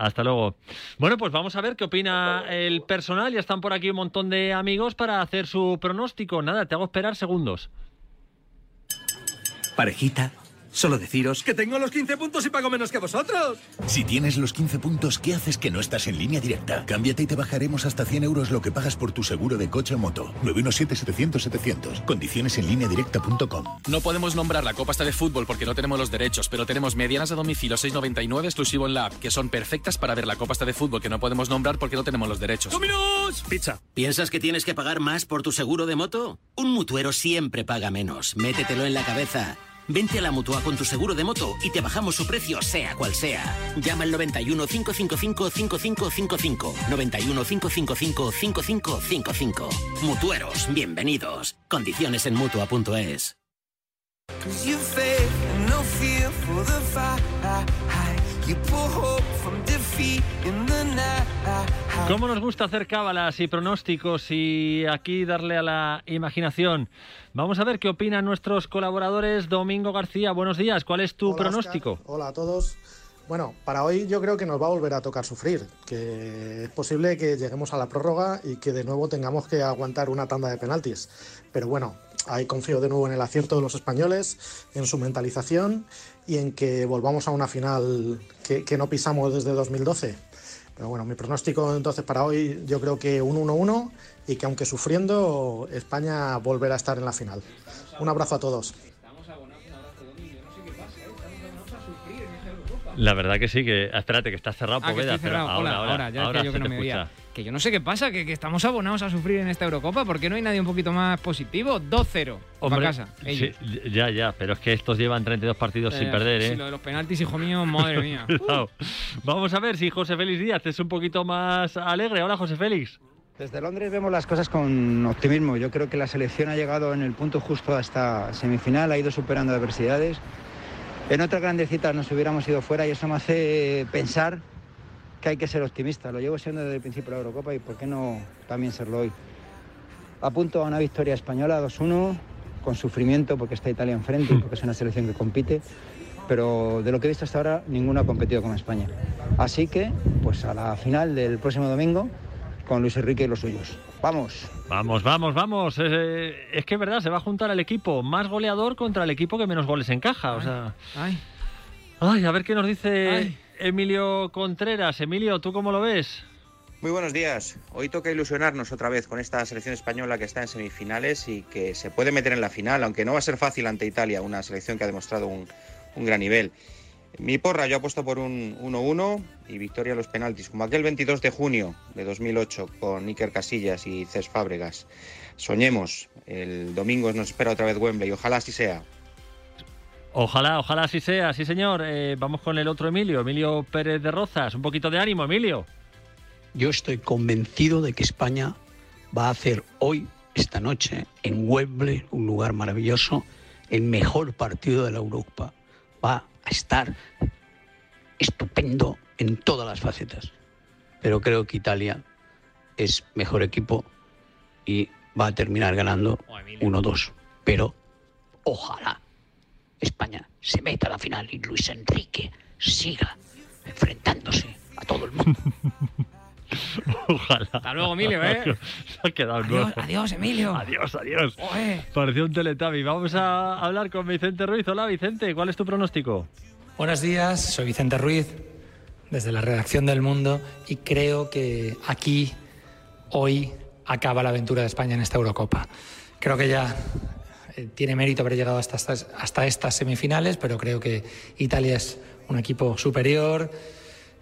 Hasta luego. Bueno, pues vamos a ver qué opina el personal. Ya están por aquí un montón de amigos para hacer su pronóstico. Nada, te hago esperar segundos. Parejita, Solo deciros que tengo los 15 puntos y pago menos que vosotros. Si tienes los 15 puntos, ¿qué haces que no estás en línea directa? Cámbiate y te bajaremos hasta 100 euros lo que pagas por tu seguro de coche o moto. 917-700-700. Condiciones en línea directa.com. No podemos nombrar la Copa esta de fútbol porque no tenemos los derechos, pero tenemos medianas a domicilio 6.99 exclusivo en la app, que son perfectas para ver la Copa esta de fútbol que no podemos nombrar porque no tenemos los derechos. ¡Dominos! Pizza. ¿Piensas que tienes que pagar más por tu seguro de moto? Un mutuero siempre paga menos. Métetelo en la cabeza. Vente a la mutua con tu seguro de moto y te bajamos su precio, sea cual sea. Llama al 91 555 5555. 91 555 5555. Mutueros, bienvenidos. Condiciones en mutua.es. You ¿Cómo nos gusta hacer cábalas y pronósticos y aquí darle a la imaginación? Vamos a ver qué opinan nuestros colaboradores. Domingo García, buenos días. ¿Cuál es tu Hola, pronóstico? Oscar. Hola a todos. Bueno, para hoy yo creo que nos va a volver a tocar sufrir, que es posible que lleguemos a la prórroga y que de nuevo tengamos que aguantar una tanda de penaltis. Pero bueno, ahí confío de nuevo en el acierto de los españoles, en su mentalización y en que volvamos a una final que, que no pisamos desde 2012. Pero bueno, mi pronóstico entonces para hoy yo creo que un 1-1 y que aunque sufriendo, España volverá a estar en la final. Un abrazo a todos. La verdad que sí, que espérate, que está cerrado Ah, Poveda, pero ahora, Hola, ahora, ahora, ya ahora que yo se que no te me veía. Que yo no sé qué pasa, que, que estamos abonados a sufrir en esta Eurocopa. ¿Por qué no hay nadie un poquito más positivo? 2-0. Hombre, para casa. sí, ya, ya, pero es que estos llevan 32 partidos sin Eh, perder, sí, ¿eh? lo de los penaltis, hijo mío, madre [laughs] mía. Cuidado. Vamos a ver si José Félix Díaz es un poquito más alegre. Hola, José Félix. Desde Londres vemos las cosas con optimismo. Yo creo que la selección ha llegado en el punto justo hasta semifinal, ha ido superando adversidades. En otras grandes citas nos hubiéramos ido fuera y eso me hace pensar que hay que ser optimista. Lo llevo siendo desde el principio de la Eurocopa y por qué no también serlo hoy. Apunto a una victoria española 2-1, con sufrimiento porque está Italia enfrente y porque es una selección que compite. Pero de lo que he visto hasta ahora, ninguno ha competido con España. Así que, pues a la final del próximo domingo, con Luis Enrique y los suyos. ¡Vamos! Vamos, vamos, vamos. Eh, es que es verdad, se va a juntar el equipo más goleador contra el equipo que menos goles encaja. O sea, Ay, ay, a ver qué nos dice Ay. Emilio Contreras. Emilio, ¿tú cómo lo ves? Muy buenos días. Hoy toca ilusionarnos otra vez con esta selección española que está en semifinales y que se puede meter en la final, aunque no va a ser fácil ante Italia, una selección que ha demostrado un, gran nivel. Mi porra, yo apuesto por un 1-1 y victoria a los penaltis, como aquel 22 de junio de 2008 con Iker Casillas y Cés Fábregas. Soñemos, el domingo nos espera otra vez Wembley, ojalá así sea. Ojalá, ojalá así sea, sí señor. Eh, vamos con el otro Emilio, Emilio Pérez de Rozas. Un poquito de ánimo, Emilio. Yo estoy convencido de que España va a hacer hoy, esta noche, en Wembley, un lugar maravilloso, el mejor partido de la Europa. Va a estar estupendo en todas las facetas. Pero creo que Italia es mejor equipo y va a terminar ganando 1-2. Pero ojalá España se meta a la final y Luis Enrique siga enfrentándose a todo el mundo. [laughs] Ojalá. Hasta luego, Emilio, ¿eh? Se ha quedado Adiós, nuevo. adiós, Emilio. Adiós, adiós. Pareció un teletabi. Vamos a hablar con Vicente Ruiz. Hola, Vicente. ¿Cuál es tu pronóstico? Buenos días, soy Vicente Ruiz, desde la redacción del Mundo, y creo que aquí, hoy, acaba la aventura de España en esta Eurocopa. Creo que ya tiene mérito haber llegado hasta estas, hasta estas semifinales, pero creo que Italia es un equipo superior,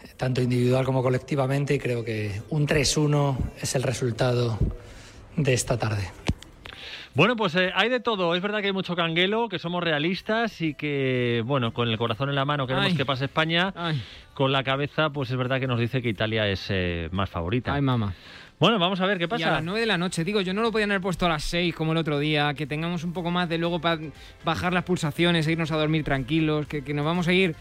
eh, tanto individual como colectivamente, y creo que un 3-1 es el resultado de esta tarde. Bueno, pues eh, hay de todo. Es verdad que hay mucho canguelo, que somos realistas y que, bueno, con el corazón en la mano queremos Ay. que pase España. Ay. Con la cabeza, pues es verdad que nos dice que Italia es eh, más favorita. Ay, mamá. Bueno, vamos a ver qué Y a pasa. las 9 de la noche, digo, yo no lo podían haber puesto a las 6 como el otro día, que tengamos un poco más de luego para bajar las pulsaciones e irnos a dormir tranquilos, que, que nos vamos a ir...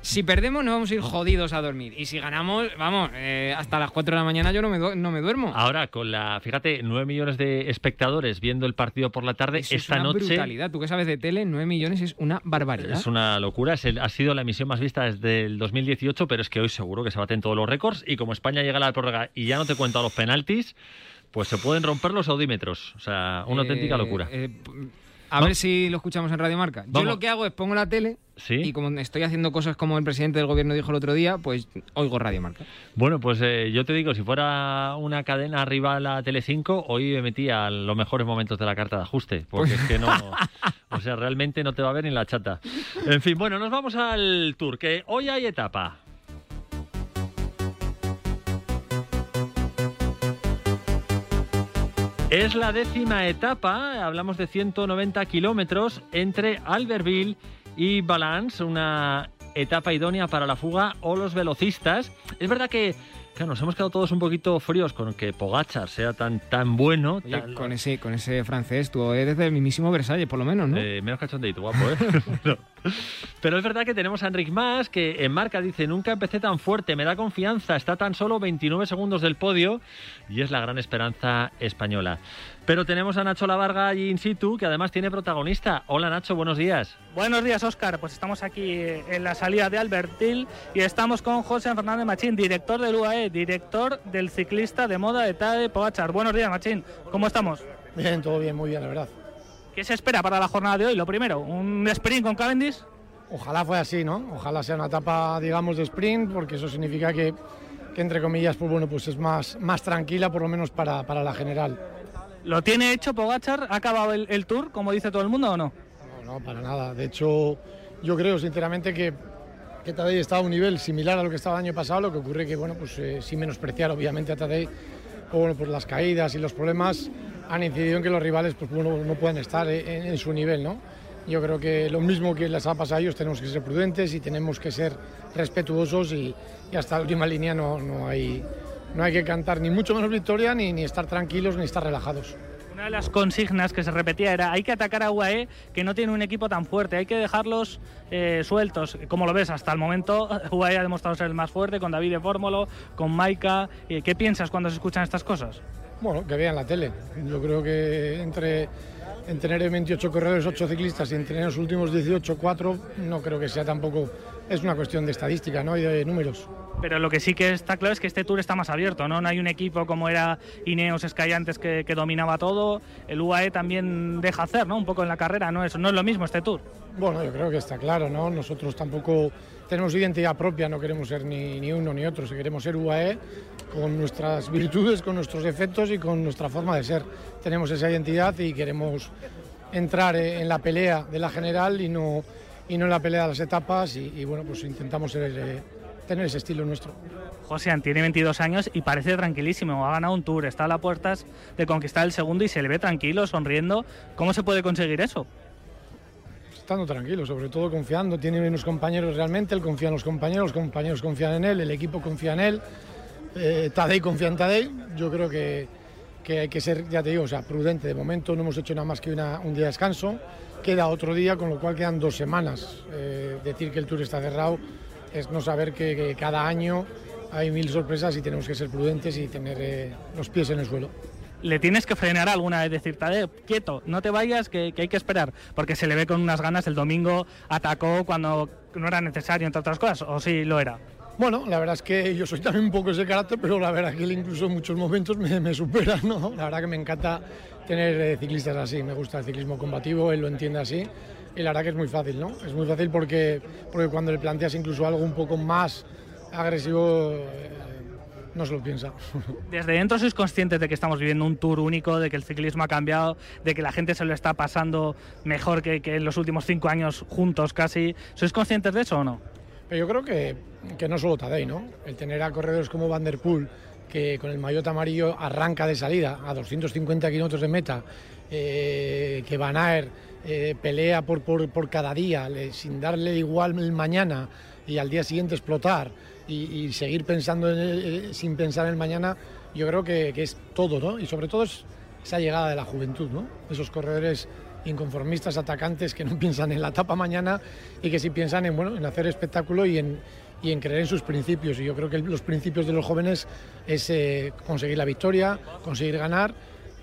Si perdemos, nos vamos a ir jodidos a dormir. Y si ganamos, vamos, eh, hasta las 4 de la mañana yo no me, no me duermo. Ahora, con la, fíjate, 9 millones de espectadores viendo el partido por la tarde, Eso es esta una noche brutalidad. Tú que sabes de tele, 9 millones es una barbaridad. es una locura. Es el- ha sido la emisión más vista desde el 2018, pero es que hoy seguro que se baten todos los récords. Y como España llega a la prórroga y ya no te cuento a los penaltis, pues se pueden romper los audímetros. O sea, una Eh, auténtica locura. eh, A ver si lo escuchamos en Radio Marca. Yo lo que hago es pongo la tele Sí. y como estoy haciendo cosas como el presidente del gobierno dijo el otro día, pues oigo Radio Marca. Bueno, pues eh, yo te digo, si fuera una cadena arriba a la Telecinco, hoy me metía a los mejores momentos de la carta de ajuste, porque es que no, [laughs] o sea, realmente no te va a ver ni la chata. En fin, bueno, nos vamos al tour, que hoy hay etapa. Es la décima etapa, hablamos de 190 kilómetros entre Albertville y Valence, una etapa idónea para la fuga o los velocistas. Es verdad que claro, nos hemos quedado todos un poquito fríos con que Pogachar sea tan, tan bueno. Oye, tan- con ese, con ese francés, tú eres del mismísimo Versalles, por lo menos, ¿no? Eh, menos cachondeito, guapo, ¿eh? [laughs] No. Pero es verdad que tenemos a Enric Mas, que en marca dice, nunca empecé tan fuerte, me da confianza, está tan solo 29 segundos del podio y es la gran esperanza española. Pero tenemos a Nacho Lavarga allí in situ, que además tiene protagonista. Hola Nacho, buenos días. Buenos días, Óscar. Pues estamos aquí eh, en la salida de Albertil y estamos con José Fernández Machín, director del UAE, director del ciclista de moda de Tade Pogachar. Buenos días, Machín. ¿Cómo estamos? Bien, todo bien, muy bien, la verdad. ¿Qué se espera para la jornada de hoy? Lo primero, ¿un sprint con Cavendish? Ojalá fue así, ¿no? Ojalá sea una etapa, digamos, de sprint, porque eso significa que, que, entre comillas, pues bueno, pues es más, más tranquila, por lo menos para, para la general. ¿Lo tiene hecho Pogachar? ¿Ha acabado el, el tour, como dice todo el mundo, o no? No, no, para nada. De hecho, yo creo sinceramente que, que Tadej está a un nivel similar a lo que estaba el año pasado, lo que ocurre que, bueno, pues eh, sin menospreciar obviamente a Tadej, pues, bueno, pues las caídas y los problemas han incidido en que los rivales pues bueno, no puedan estar en, en su nivel, ¿no? Yo creo que lo mismo que les ha pasado a ellos, tenemos que ser prudentes y tenemos que ser respetuosos y, hasta la última línea no, no, hay, no hay que cantar ni mucho menos victoria, ni, ni estar tranquilos, ni estar relajados. Una de las consignas que se repetía era hay que atacar a UAE que no tiene un equipo tan fuerte, hay que dejarlos eh, sueltos. Como lo ves, hasta el momento [laughs] UAE ha demostrado ser el más fuerte con David de Fórmulo, con Maika. Eh, ¿Qué piensas cuando se escuchan estas cosas? Bueno, que vean la tele. Yo creo que entre, en tener 28 corredores, 8 ciclistas y en tener los últimos 18, 4, no creo que sea tampoco... Es una cuestión de estadística ¿no? y de números. Pero lo que sí que está claro es que este tour está más abierto, ¿no? No hay un equipo como era Ineos Sky antes que, que dominaba todo. El UAE también deja hacer, ¿no? Un poco en la carrera, ¿no? Eso no es lo mismo este tour. Bueno, yo creo que está claro, ¿no? Nosotros tampoco tenemos identidad propia, no queremos ser ni, ni uno ni otro, si queremos ser UAE con nuestras [laughs] virtudes, con nuestros defectos y con nuestra forma de ser. Tenemos esa identidad y queremos entrar en la pelea de la general y no, y no en la pelea de las etapas y, y bueno, pues intentamos ser, eh, tener ese estilo nuestro. José tiene 22 años y parece tranquilísimo. Ha ganado un tour, está a las puertas de conquistar el segundo y se le ve tranquilo, sonriendo. ¿Cómo se puede conseguir eso? Estando tranquilo, sobre todo confiando. Tiene unos compañeros realmente, él confía en los compañeros, los compañeros confían en él, el equipo confía en él. Eh, Tadej confía en Tadej. Yo creo que, que hay que ser, ya te digo, o sea, prudente. De momento no hemos hecho nada más que una, un día de descanso. Queda otro día, con lo cual quedan dos semanas. Eh, decir que el tour está cerrado es no saber que, cada año hay mil sorpresas y tenemos que ser prudentes y tener eh, los pies en el suelo. Le tienes que frenar alguna vez, decir, Tadej, quieto, no te vayas, que, que, hay que esperar, porque se le ve con unas ganas. El domingo atacó cuando no era necesario, entre otras cosas, o sí lo era. Bueno, la verdad es que yo soy también un poco ese carácter, pero la verdad es que él incluso en muchos momentos me, supera, ¿no? La verdad que me encanta tener eh, ciclistas así, me gusta el ciclismo combativo, él lo entiende así. Y la verdad que es muy fácil, ¿no? Es muy fácil porque, porque cuando le planteas incluso algo un poco más agresivo, eh, no se lo piensa. [laughs] Desde dentro sois conscientes de que estamos viviendo un tour único, de que el ciclismo ha cambiado, de que la gente se lo está pasando mejor que, que en los últimos cinco años juntos casi. ¿Sois conscientes de eso o no? Pero yo creo que, que no solo Tadej, ¿no? El tener a corredores como Van der Poel, que con el maillot amarillo arranca de salida a 250 kilómetros de meta, eh, que Van Aert eh, pelea por, por, cada día, sin darle igual el mañana y al día siguiente explotar y, seguir pensando eh, sin pensar en el mañana, yo creo que, que, es todo, ¿no? Y sobre todo es esa llegada de la juventud, ¿no? Esos corredores inconformistas, atacantes que no piensan en la etapa mañana y que sí piensan en, bueno, en hacer espectáculo y en, y en creer en sus principios. Y yo creo que los principios de los jóvenes es eh, conseguir la victoria, conseguir ganar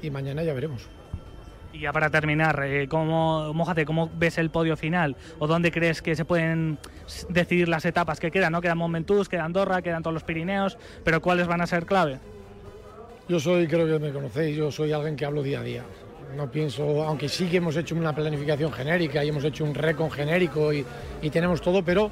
y mañana ya veremos. Y ya para terminar, eh, ¿cómo, Mójate, ¿cómo ves el podio final? ¿O dónde crees que se pueden decidir las etapas que quedan? ¿no? Quedan Momentús, queda Andorra, quedan todos los Pirineos, pero ¿cuáles van a ser clave? Yo soy, creo que me conocéis, yo soy alguien que hablo día a día. No pienso, aunque sí que hemos hecho una planificación genérica y hemos hecho un recon genérico y, y tenemos todo, pero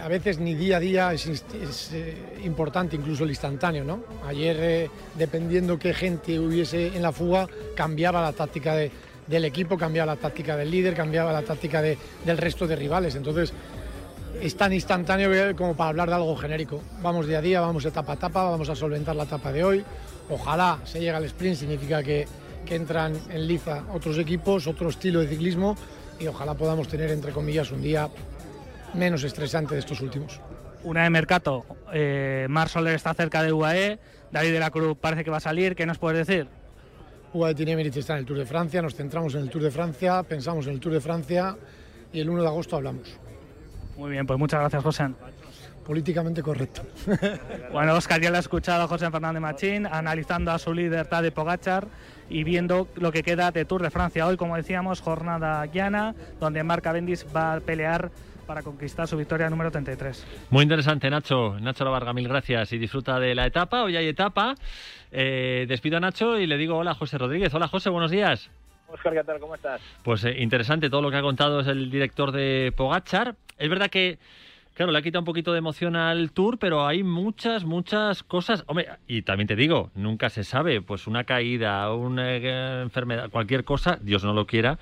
a veces ni día a día es, es eh, importante incluso el instantáneo, ¿no? Ayer, eh, dependiendo qué gente hubiese en la fuga, cambiaba la táctica de, del equipo, cambiaba la táctica del líder, cambiaba la táctica de, del resto de rivales. Entonces, es tan instantáneo como para hablar de algo genérico. Vamos día a día, vamos etapa a etapa, vamos a solventar la etapa de hoy. Ojalá se llegue al sprint, significa que, que entran en liza otros equipos, otro estilo de ciclismo y ojalá podamos tener, entre comillas, un día menos estresante de estos últimos. Una de Mercato, eh, Mar Soler está cerca de UAE, David de la Cruz parece que va a salir, ¿qué nos puedes decir? UAE tiene Emirates está en el Tour de Francia, nos centramos en el Tour de Francia, pensamos en el Tour de Francia y el 1 de agosto hablamos. Muy bien, pues muchas gracias, José. Políticamente correcto. [laughs] Bueno, Oscar ya lo ha escuchado a José Fernández Machín, analizando a su líder Tadej Pogachar y viendo lo que queda de Tour de Francia. Hoy, como decíamos, jornada llana, donde Marca Bendis va a pelear para conquistar su victoria número 33. Muy interesante, Nacho. Nacho La Varga, mil gracias y disfruta de la etapa. Hoy hay etapa. Eh, despido a Nacho y le digo hola a José Rodríguez. Hola José, buenos días. Oscar, ¿qué tal? ¿Cómo estás? Pues eh, interesante todo lo que ha contado es el director de Pogachar. Es verdad que, claro, le ha quitado un poquito de emoción al tour, pero hay muchas, muchas cosas. Hombre, y también te digo, nunca se sabe, pues una caída, una eh, enfermedad, cualquier cosa, Dios no lo quiera,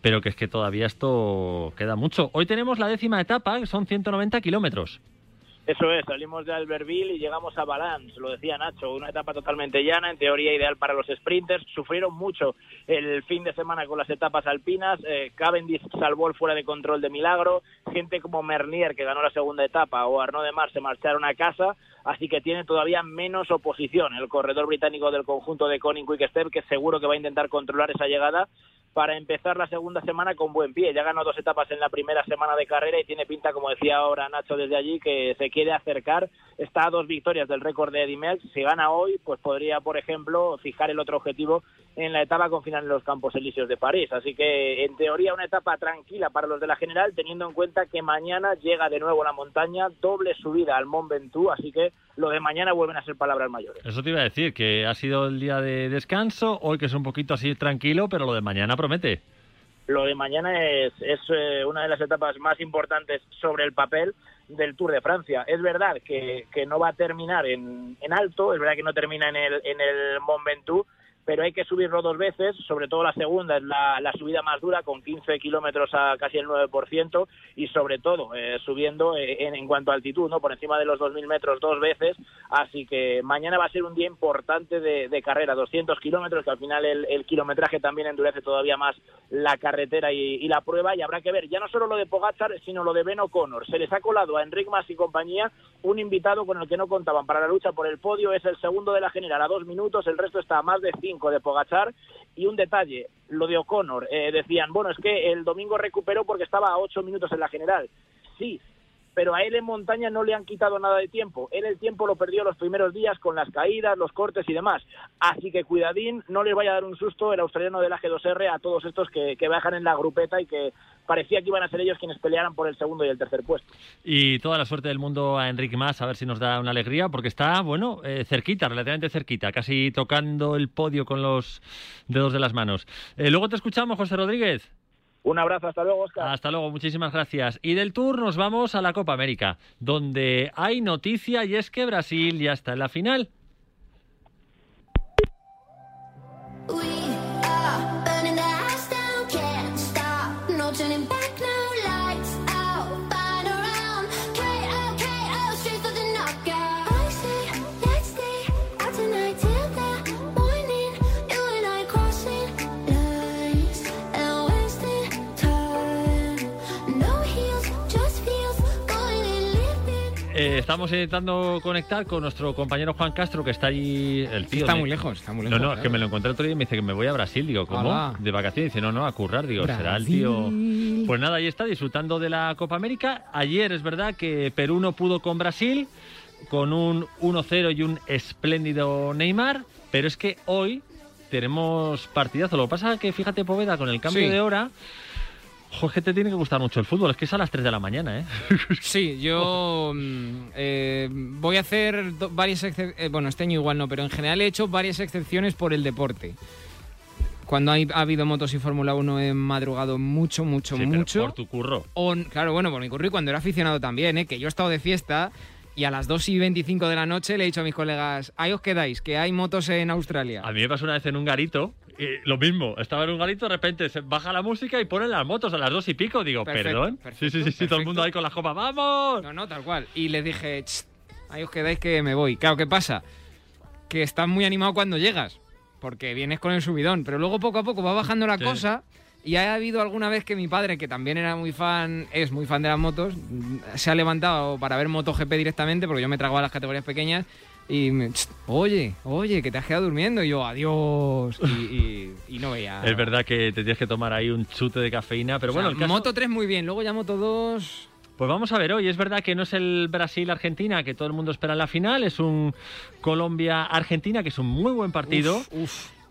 pero que es que todavía esto queda mucho. Hoy tenemos la décima etapa, que son 190 kilómetros. Eso es, salimos de Albertville y llegamos a Valence, lo decía Nacho, una etapa totalmente llana, en teoría ideal para los sprinters. Sufrieron mucho el fin de semana con las etapas alpinas. Eh, Cavendish salvó el fuera de control de milagro. Gente como Mernier, que ganó la segunda etapa, o Arnaud de Mar se marcharon a casa. Así que tiene todavía menos oposición el corredor británico del conjunto de Conning Quick Step, que seguro que va a intentar controlar esa llegada para empezar la segunda semana con buen pie. Ya ganó dos etapas en la primera semana de carrera y tiene pinta, como decía ahora Nacho desde allí, que se quiere acercar. Está a dos victorias del récord de Eddie Merckx. Si gana hoy, pues podría, por ejemplo, fijar el otro objetivo en la etapa con final en los Campos Elíseos de París. Así que, en teoría, una etapa tranquila para los de la general, teniendo en cuenta que mañana llega de nuevo la montaña, doble subida al Mont Ventoux, así que lo de mañana vuelven a ser palabras mayores. Eso te iba a decir, que ha sido el día de descanso, hoy que es un poquito así tranquilo, pero lo de mañana Lo de mañana es, es eh, una de las etapas más importantes sobre el papel del Tour de Francia. Es verdad que, que no va a terminar en, en, alto, es verdad que no termina en el, en el Mont Ventoux, pero hay que subirlo dos veces, sobre todo la segunda es la, la subida más dura, con 15 kilómetros a casi el 9%, y sobre todo eh, subiendo eh, en, cuanto a altitud, ¿no? por encima de los 2.000 metros dos veces, así que mañana va a ser un día importante de, de carrera, 200 kilómetros, que al final el, el, kilometraje también endurece todavía más la carretera y, y, la prueba, y habrá que ver ya no solo lo de Pogachar, sino lo de Ben O'Connor. Se les ha colado a Enric Mas y compañía un invitado con el que no contaban para la lucha por el podio, es el segundo de la general a dos minutos, el resto está a más de cinco de Pogachar y un detalle, lo de O'Connor, eh, decían, bueno, es que el domingo recuperó porque estaba a ocho minutos en la general. Sí, pero a él en montaña no le han quitado nada de tiempo. Él el tiempo lo perdió los primeros días con las caídas, los cortes y demás. Así que cuidadín, no les vaya a dar un susto el australiano de la G2R a todos estos que, que bajan en la grupeta y que parecía que iban a ser ellos quienes pelearan por el segundo y el tercer puesto. Y toda la suerte del mundo a Enrique Más, a ver si nos da una alegría, porque está, bueno, eh, cerquita, relativamente cerquita, casi tocando el podio con los dedos de las manos. Eh, luego te escuchamos, José Rodríguez. Un abrazo, hasta luego, Oscar. Hasta luego, muchísimas gracias. Y del Tour nos vamos a la Copa América, donde hay noticia y es que Brasil ya está en la final. Estamos intentando conectar con nuestro compañero Juan Castro, que está allí. El tío. Está de- muy lejos, está muy No, lejos. no, es claro. que me lo encontré otro día y me dice que me voy a Brasil. Digo, ¿cómo? Hola. De vacaciones. Dice, no, no, a currar. Digo, será el tío. Pues nada, ahí está, disfrutando de la Copa América. Ayer es verdad que Perú no pudo con Brasil, con un 1-0 y un espléndido Neymar, pero es que hoy tenemos partidazo. Lo que pasa es que, fíjate, Poveda, con el cambio Sí. de hora. Jo, es que te tiene que gustar mucho el fútbol, es que es a las 3 de la mañana, ¿eh? [laughs] Sí, yo mm, eh, voy a hacer varias excepciones. bueno, este año igual no, pero en general he hecho varias excepciones por el deporte. cuando hay- ha habido motos y Fórmula 1 he madrugado mucho, mucho, Sí, pero mucho. por tu curro. O- claro, bueno, por mi curro y cuando era aficionado también, ¿eh? que yo he estado de fiesta y a las 2 y 25 de la noche le he dicho a mis colegas, ahí os quedáis, que hay motos en Australia. A mí me pasó una vez en un garito, lo mismo, estaba en un garito, de repente se baja la música y ponen las motos a las dos y pico. Digo, Perfecto, perdón. perfecto, sí, sí, sí, sí, todo el mundo ahí con la copa, ¡vamos! No, no, tal cual. Y les dije, "Ch, ahí os quedáis que me voy. Claro, ¿qué pasa? Que estás muy animado cuando llegas, porque vienes con el subidón, pero luego poco a poco va bajando la Sí. cosa. Y ha habido alguna vez que mi padre, que también era muy fan, es muy fan de las motos, se ha levantado para ver MotoGP directamente, porque yo me tragaba las categorías pequeñas, y me, "Ch, oye, oye, que te has quedado durmiendo, y yo, adiós, y, y- y no veía. Es verdad que te tienes que tomar ahí un chute de cafeína, pero O sea, bueno, el caso- Moto 3 muy bien, luego ya Moto 2... Pues vamos a ver hoy. Es verdad que no es el Brasil-Argentina que todo el mundo espera en la final, es un Colombia-Argentina que es un muy buen partido.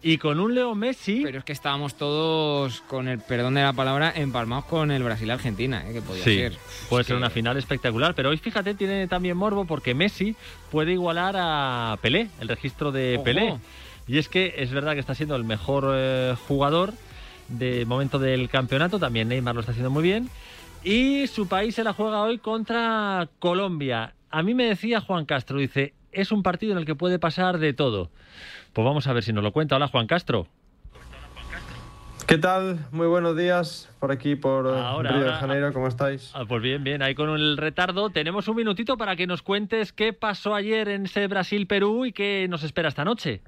Y con un Leo Messi. Pero es que estábamos todos, con el perdón de la palabra, empalmados con el Brasil-Argentina, ¿eh? que podía Sí, ser. puede ser una final espectacular, pero hoy fíjate tiene también morbo porque Messi puede igualar a Pelé, el registro de Ojo. Pelé. Y es que es verdad que está siendo el mejor eh, jugador de momento del campeonato, también Neymar lo está haciendo muy bien. Y su país se la juega hoy contra Colombia. A mí me decía Juan Castro, dice, es un partido en el que puede pasar de todo. Pues vamos a ver si nos lo cuenta. Hola Juan Castro. ¿Qué tal? Muy buenos días por aquí, por Ahora, Río de ahora. Janeiro. ¿Cómo estáis? Ah, pues bien, bien, ahí con el retardo. Tenemos un minutito para que nos cuentes qué pasó ayer en ese Brasil-Perú y qué nos espera esta noche.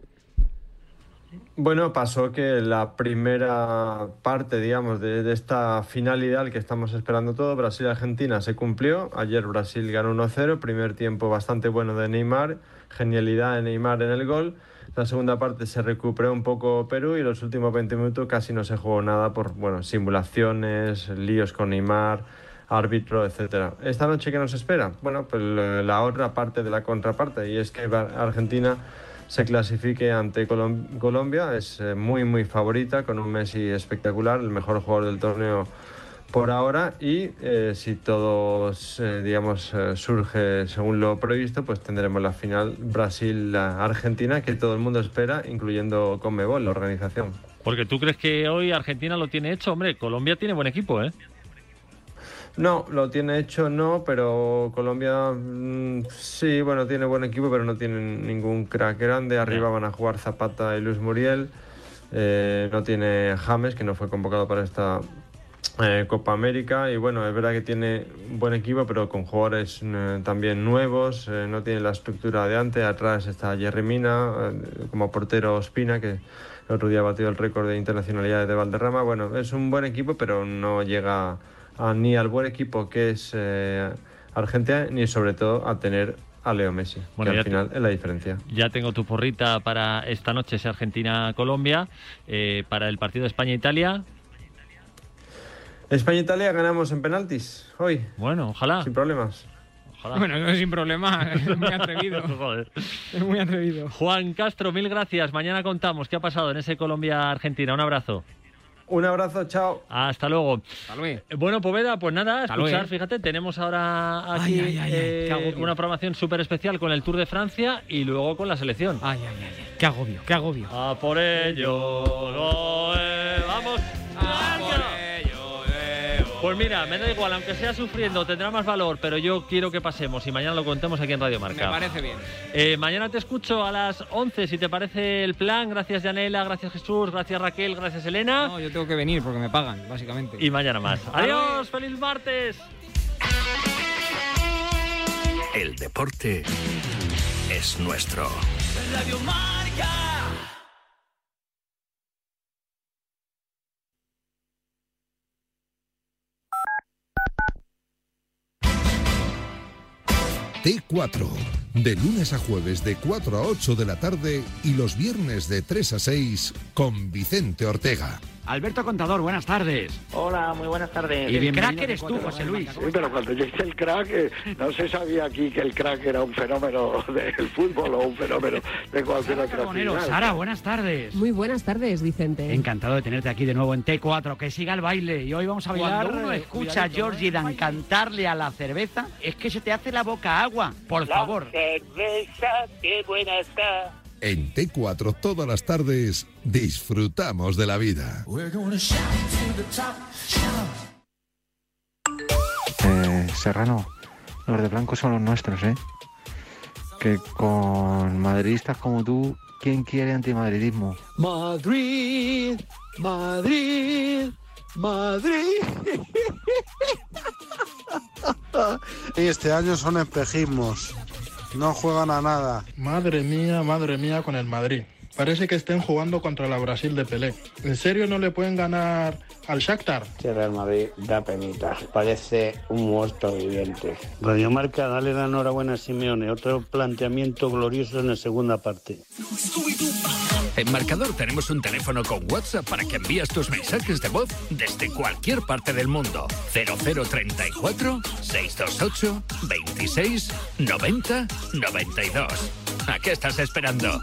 Bueno, pasó que la primera parte, digamos, de, de esta final ideal que estamos esperando todo, Brasil-Argentina, se cumplió. Ayer Brasil ganó 1-0, primer tiempo bastante bueno de Neymar, genialidad de Neymar en el gol. La segunda parte se recuperó un poco Perú y los últimos 20 minutos casi no se jugó nada por, bueno, simulaciones, líos con Neymar, árbitro, etcétera. ¿Esta noche qué nos espera? Bueno, pues la la otra parte de la contraparte y es que Argentina se clasifique ante Colom- Colombia. Es eh, muy, muy favorita, con un Messi espectacular, el mejor jugador del torneo por ahora. Y eh, si todo, eh, digamos, eh, surge según lo previsto, pues tendremos la final Brasil-Argentina, que todo el mundo espera, incluyendo Conmebol, la organización. Porque tú crees que hoy Argentina lo tiene hecho, hombre. Colombia tiene buen equipo, ¿eh? No, lo tiene hecho no, pero Colombia mm, sí, bueno, tiene buen equipo, pero no tiene ningún crack grande. Arriba van a jugar Zapata y Luis Muriel. Eh, no tiene James, que no fue convocado para esta eh, Copa América. Y bueno, es verdad que tiene un buen equipo, pero con jugadores eh, también nuevos. eh, no tiene la estructura de antes. Atrás está Jerry Mina, como portero Espina, que el otro día batió el récord de internacionalidades de Valderrama. Bueno, es un buen equipo, pero no llega a- ni al buen equipo que es Argentina, ni sobre todo a tener a Leo Messi, Bueno, que al te- final es la diferencia. Ya tengo tu porrita para esta noche, ese Argentina-Colombia. Para el partido de España-Italia. España-Italia ganamos en penaltis hoy. Bueno, ojalá. Sin problemas. Ojalá. Bueno, no, sin problema, [laughs] es muy atrevido. [laughs] Joder. Es muy atrevido. Juan Castro, mil gracias. Mañana contamos qué ha pasado en ese Colombia-Argentina. Un abrazo. Un abrazo, chao. Hasta luego. luego. Eh, Bueno, Poveda, pues nada, escuchar, fíjate, tenemos ahora aquí Ay, ay, ay, ay, eh, una programación súper especial con el Tour de Francia y luego con la selección. Ay, ay, ay, ay. Qué agobio, qué agobio. A por ello, Goe, vamos. Pues mira, me da igual, aunque sea sufriendo, tendrá más valor, pero yo quiero que pasemos y mañana lo contemos aquí en Radio Me Marca. parece bien. Eh, mañana te escucho a las 11, si te parece el plan. Gracias, Yanela, gracias, Jesús, gracias, Raquel, gracias, Elena. No, yo tengo que venir porque me pagan, básicamente. Y mañana más. Adiós, feliz martes. El deporte es nuestro. Radio Marca. T4. De lunes a jueves de 4 a 8 de la tarde y los viernes de 3 a 6 con Vicente Ortega. Alberto Contador, buenas tardes. Hola, muy buenas tardes. Y el crack eres tú, José Luis. Sí, pero cuando yo hice el crack, eh, no se sabía aquí que el crack era un fenómeno [laughs] del fútbol o un fenómeno de cualquier otra Carbonero, actividad. Sara, buenas tardes. Muy buenas tardes, Vicente. Encantado de tenerte aquí de nuevo en T4, que siga el baile. Y hoy vamos a bailar. Cuando uno escucha a Georgie Dan cantarle a la cerveza, es que se te hace la boca agua. Por favor. cerveza, qué buena está. En T4 todas las tardes disfrutamos de la vida. Eh, Serrano, los de blanco son los nuestros, ¿eh? Que con madridistas como tú, ¿quién quiere antimadridismo? Madrid, Madrid, Madrid. [laughs] Y este año son espejismos. No juegan a nada. Madre mía, madre mía con el Madrid. Parece que estén jugando contra la Brasil de Pelé. ¿En serio no le pueden ganar al Shakhtar? Este Real Madrid da penita. Parece un muerto viviente. Radio Marca, dale la enhorabuena a Simeone. Otro planteamiento glorioso en la segunda parte. En Marcador tenemos un teléfono con WhatsApp para que envíes tus mensajes de voz desde cualquier parte del mundo. 0034 628 26 90 92. ¿A qué estás esperando?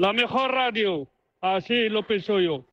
La mejor radio. Así lo pienso yo.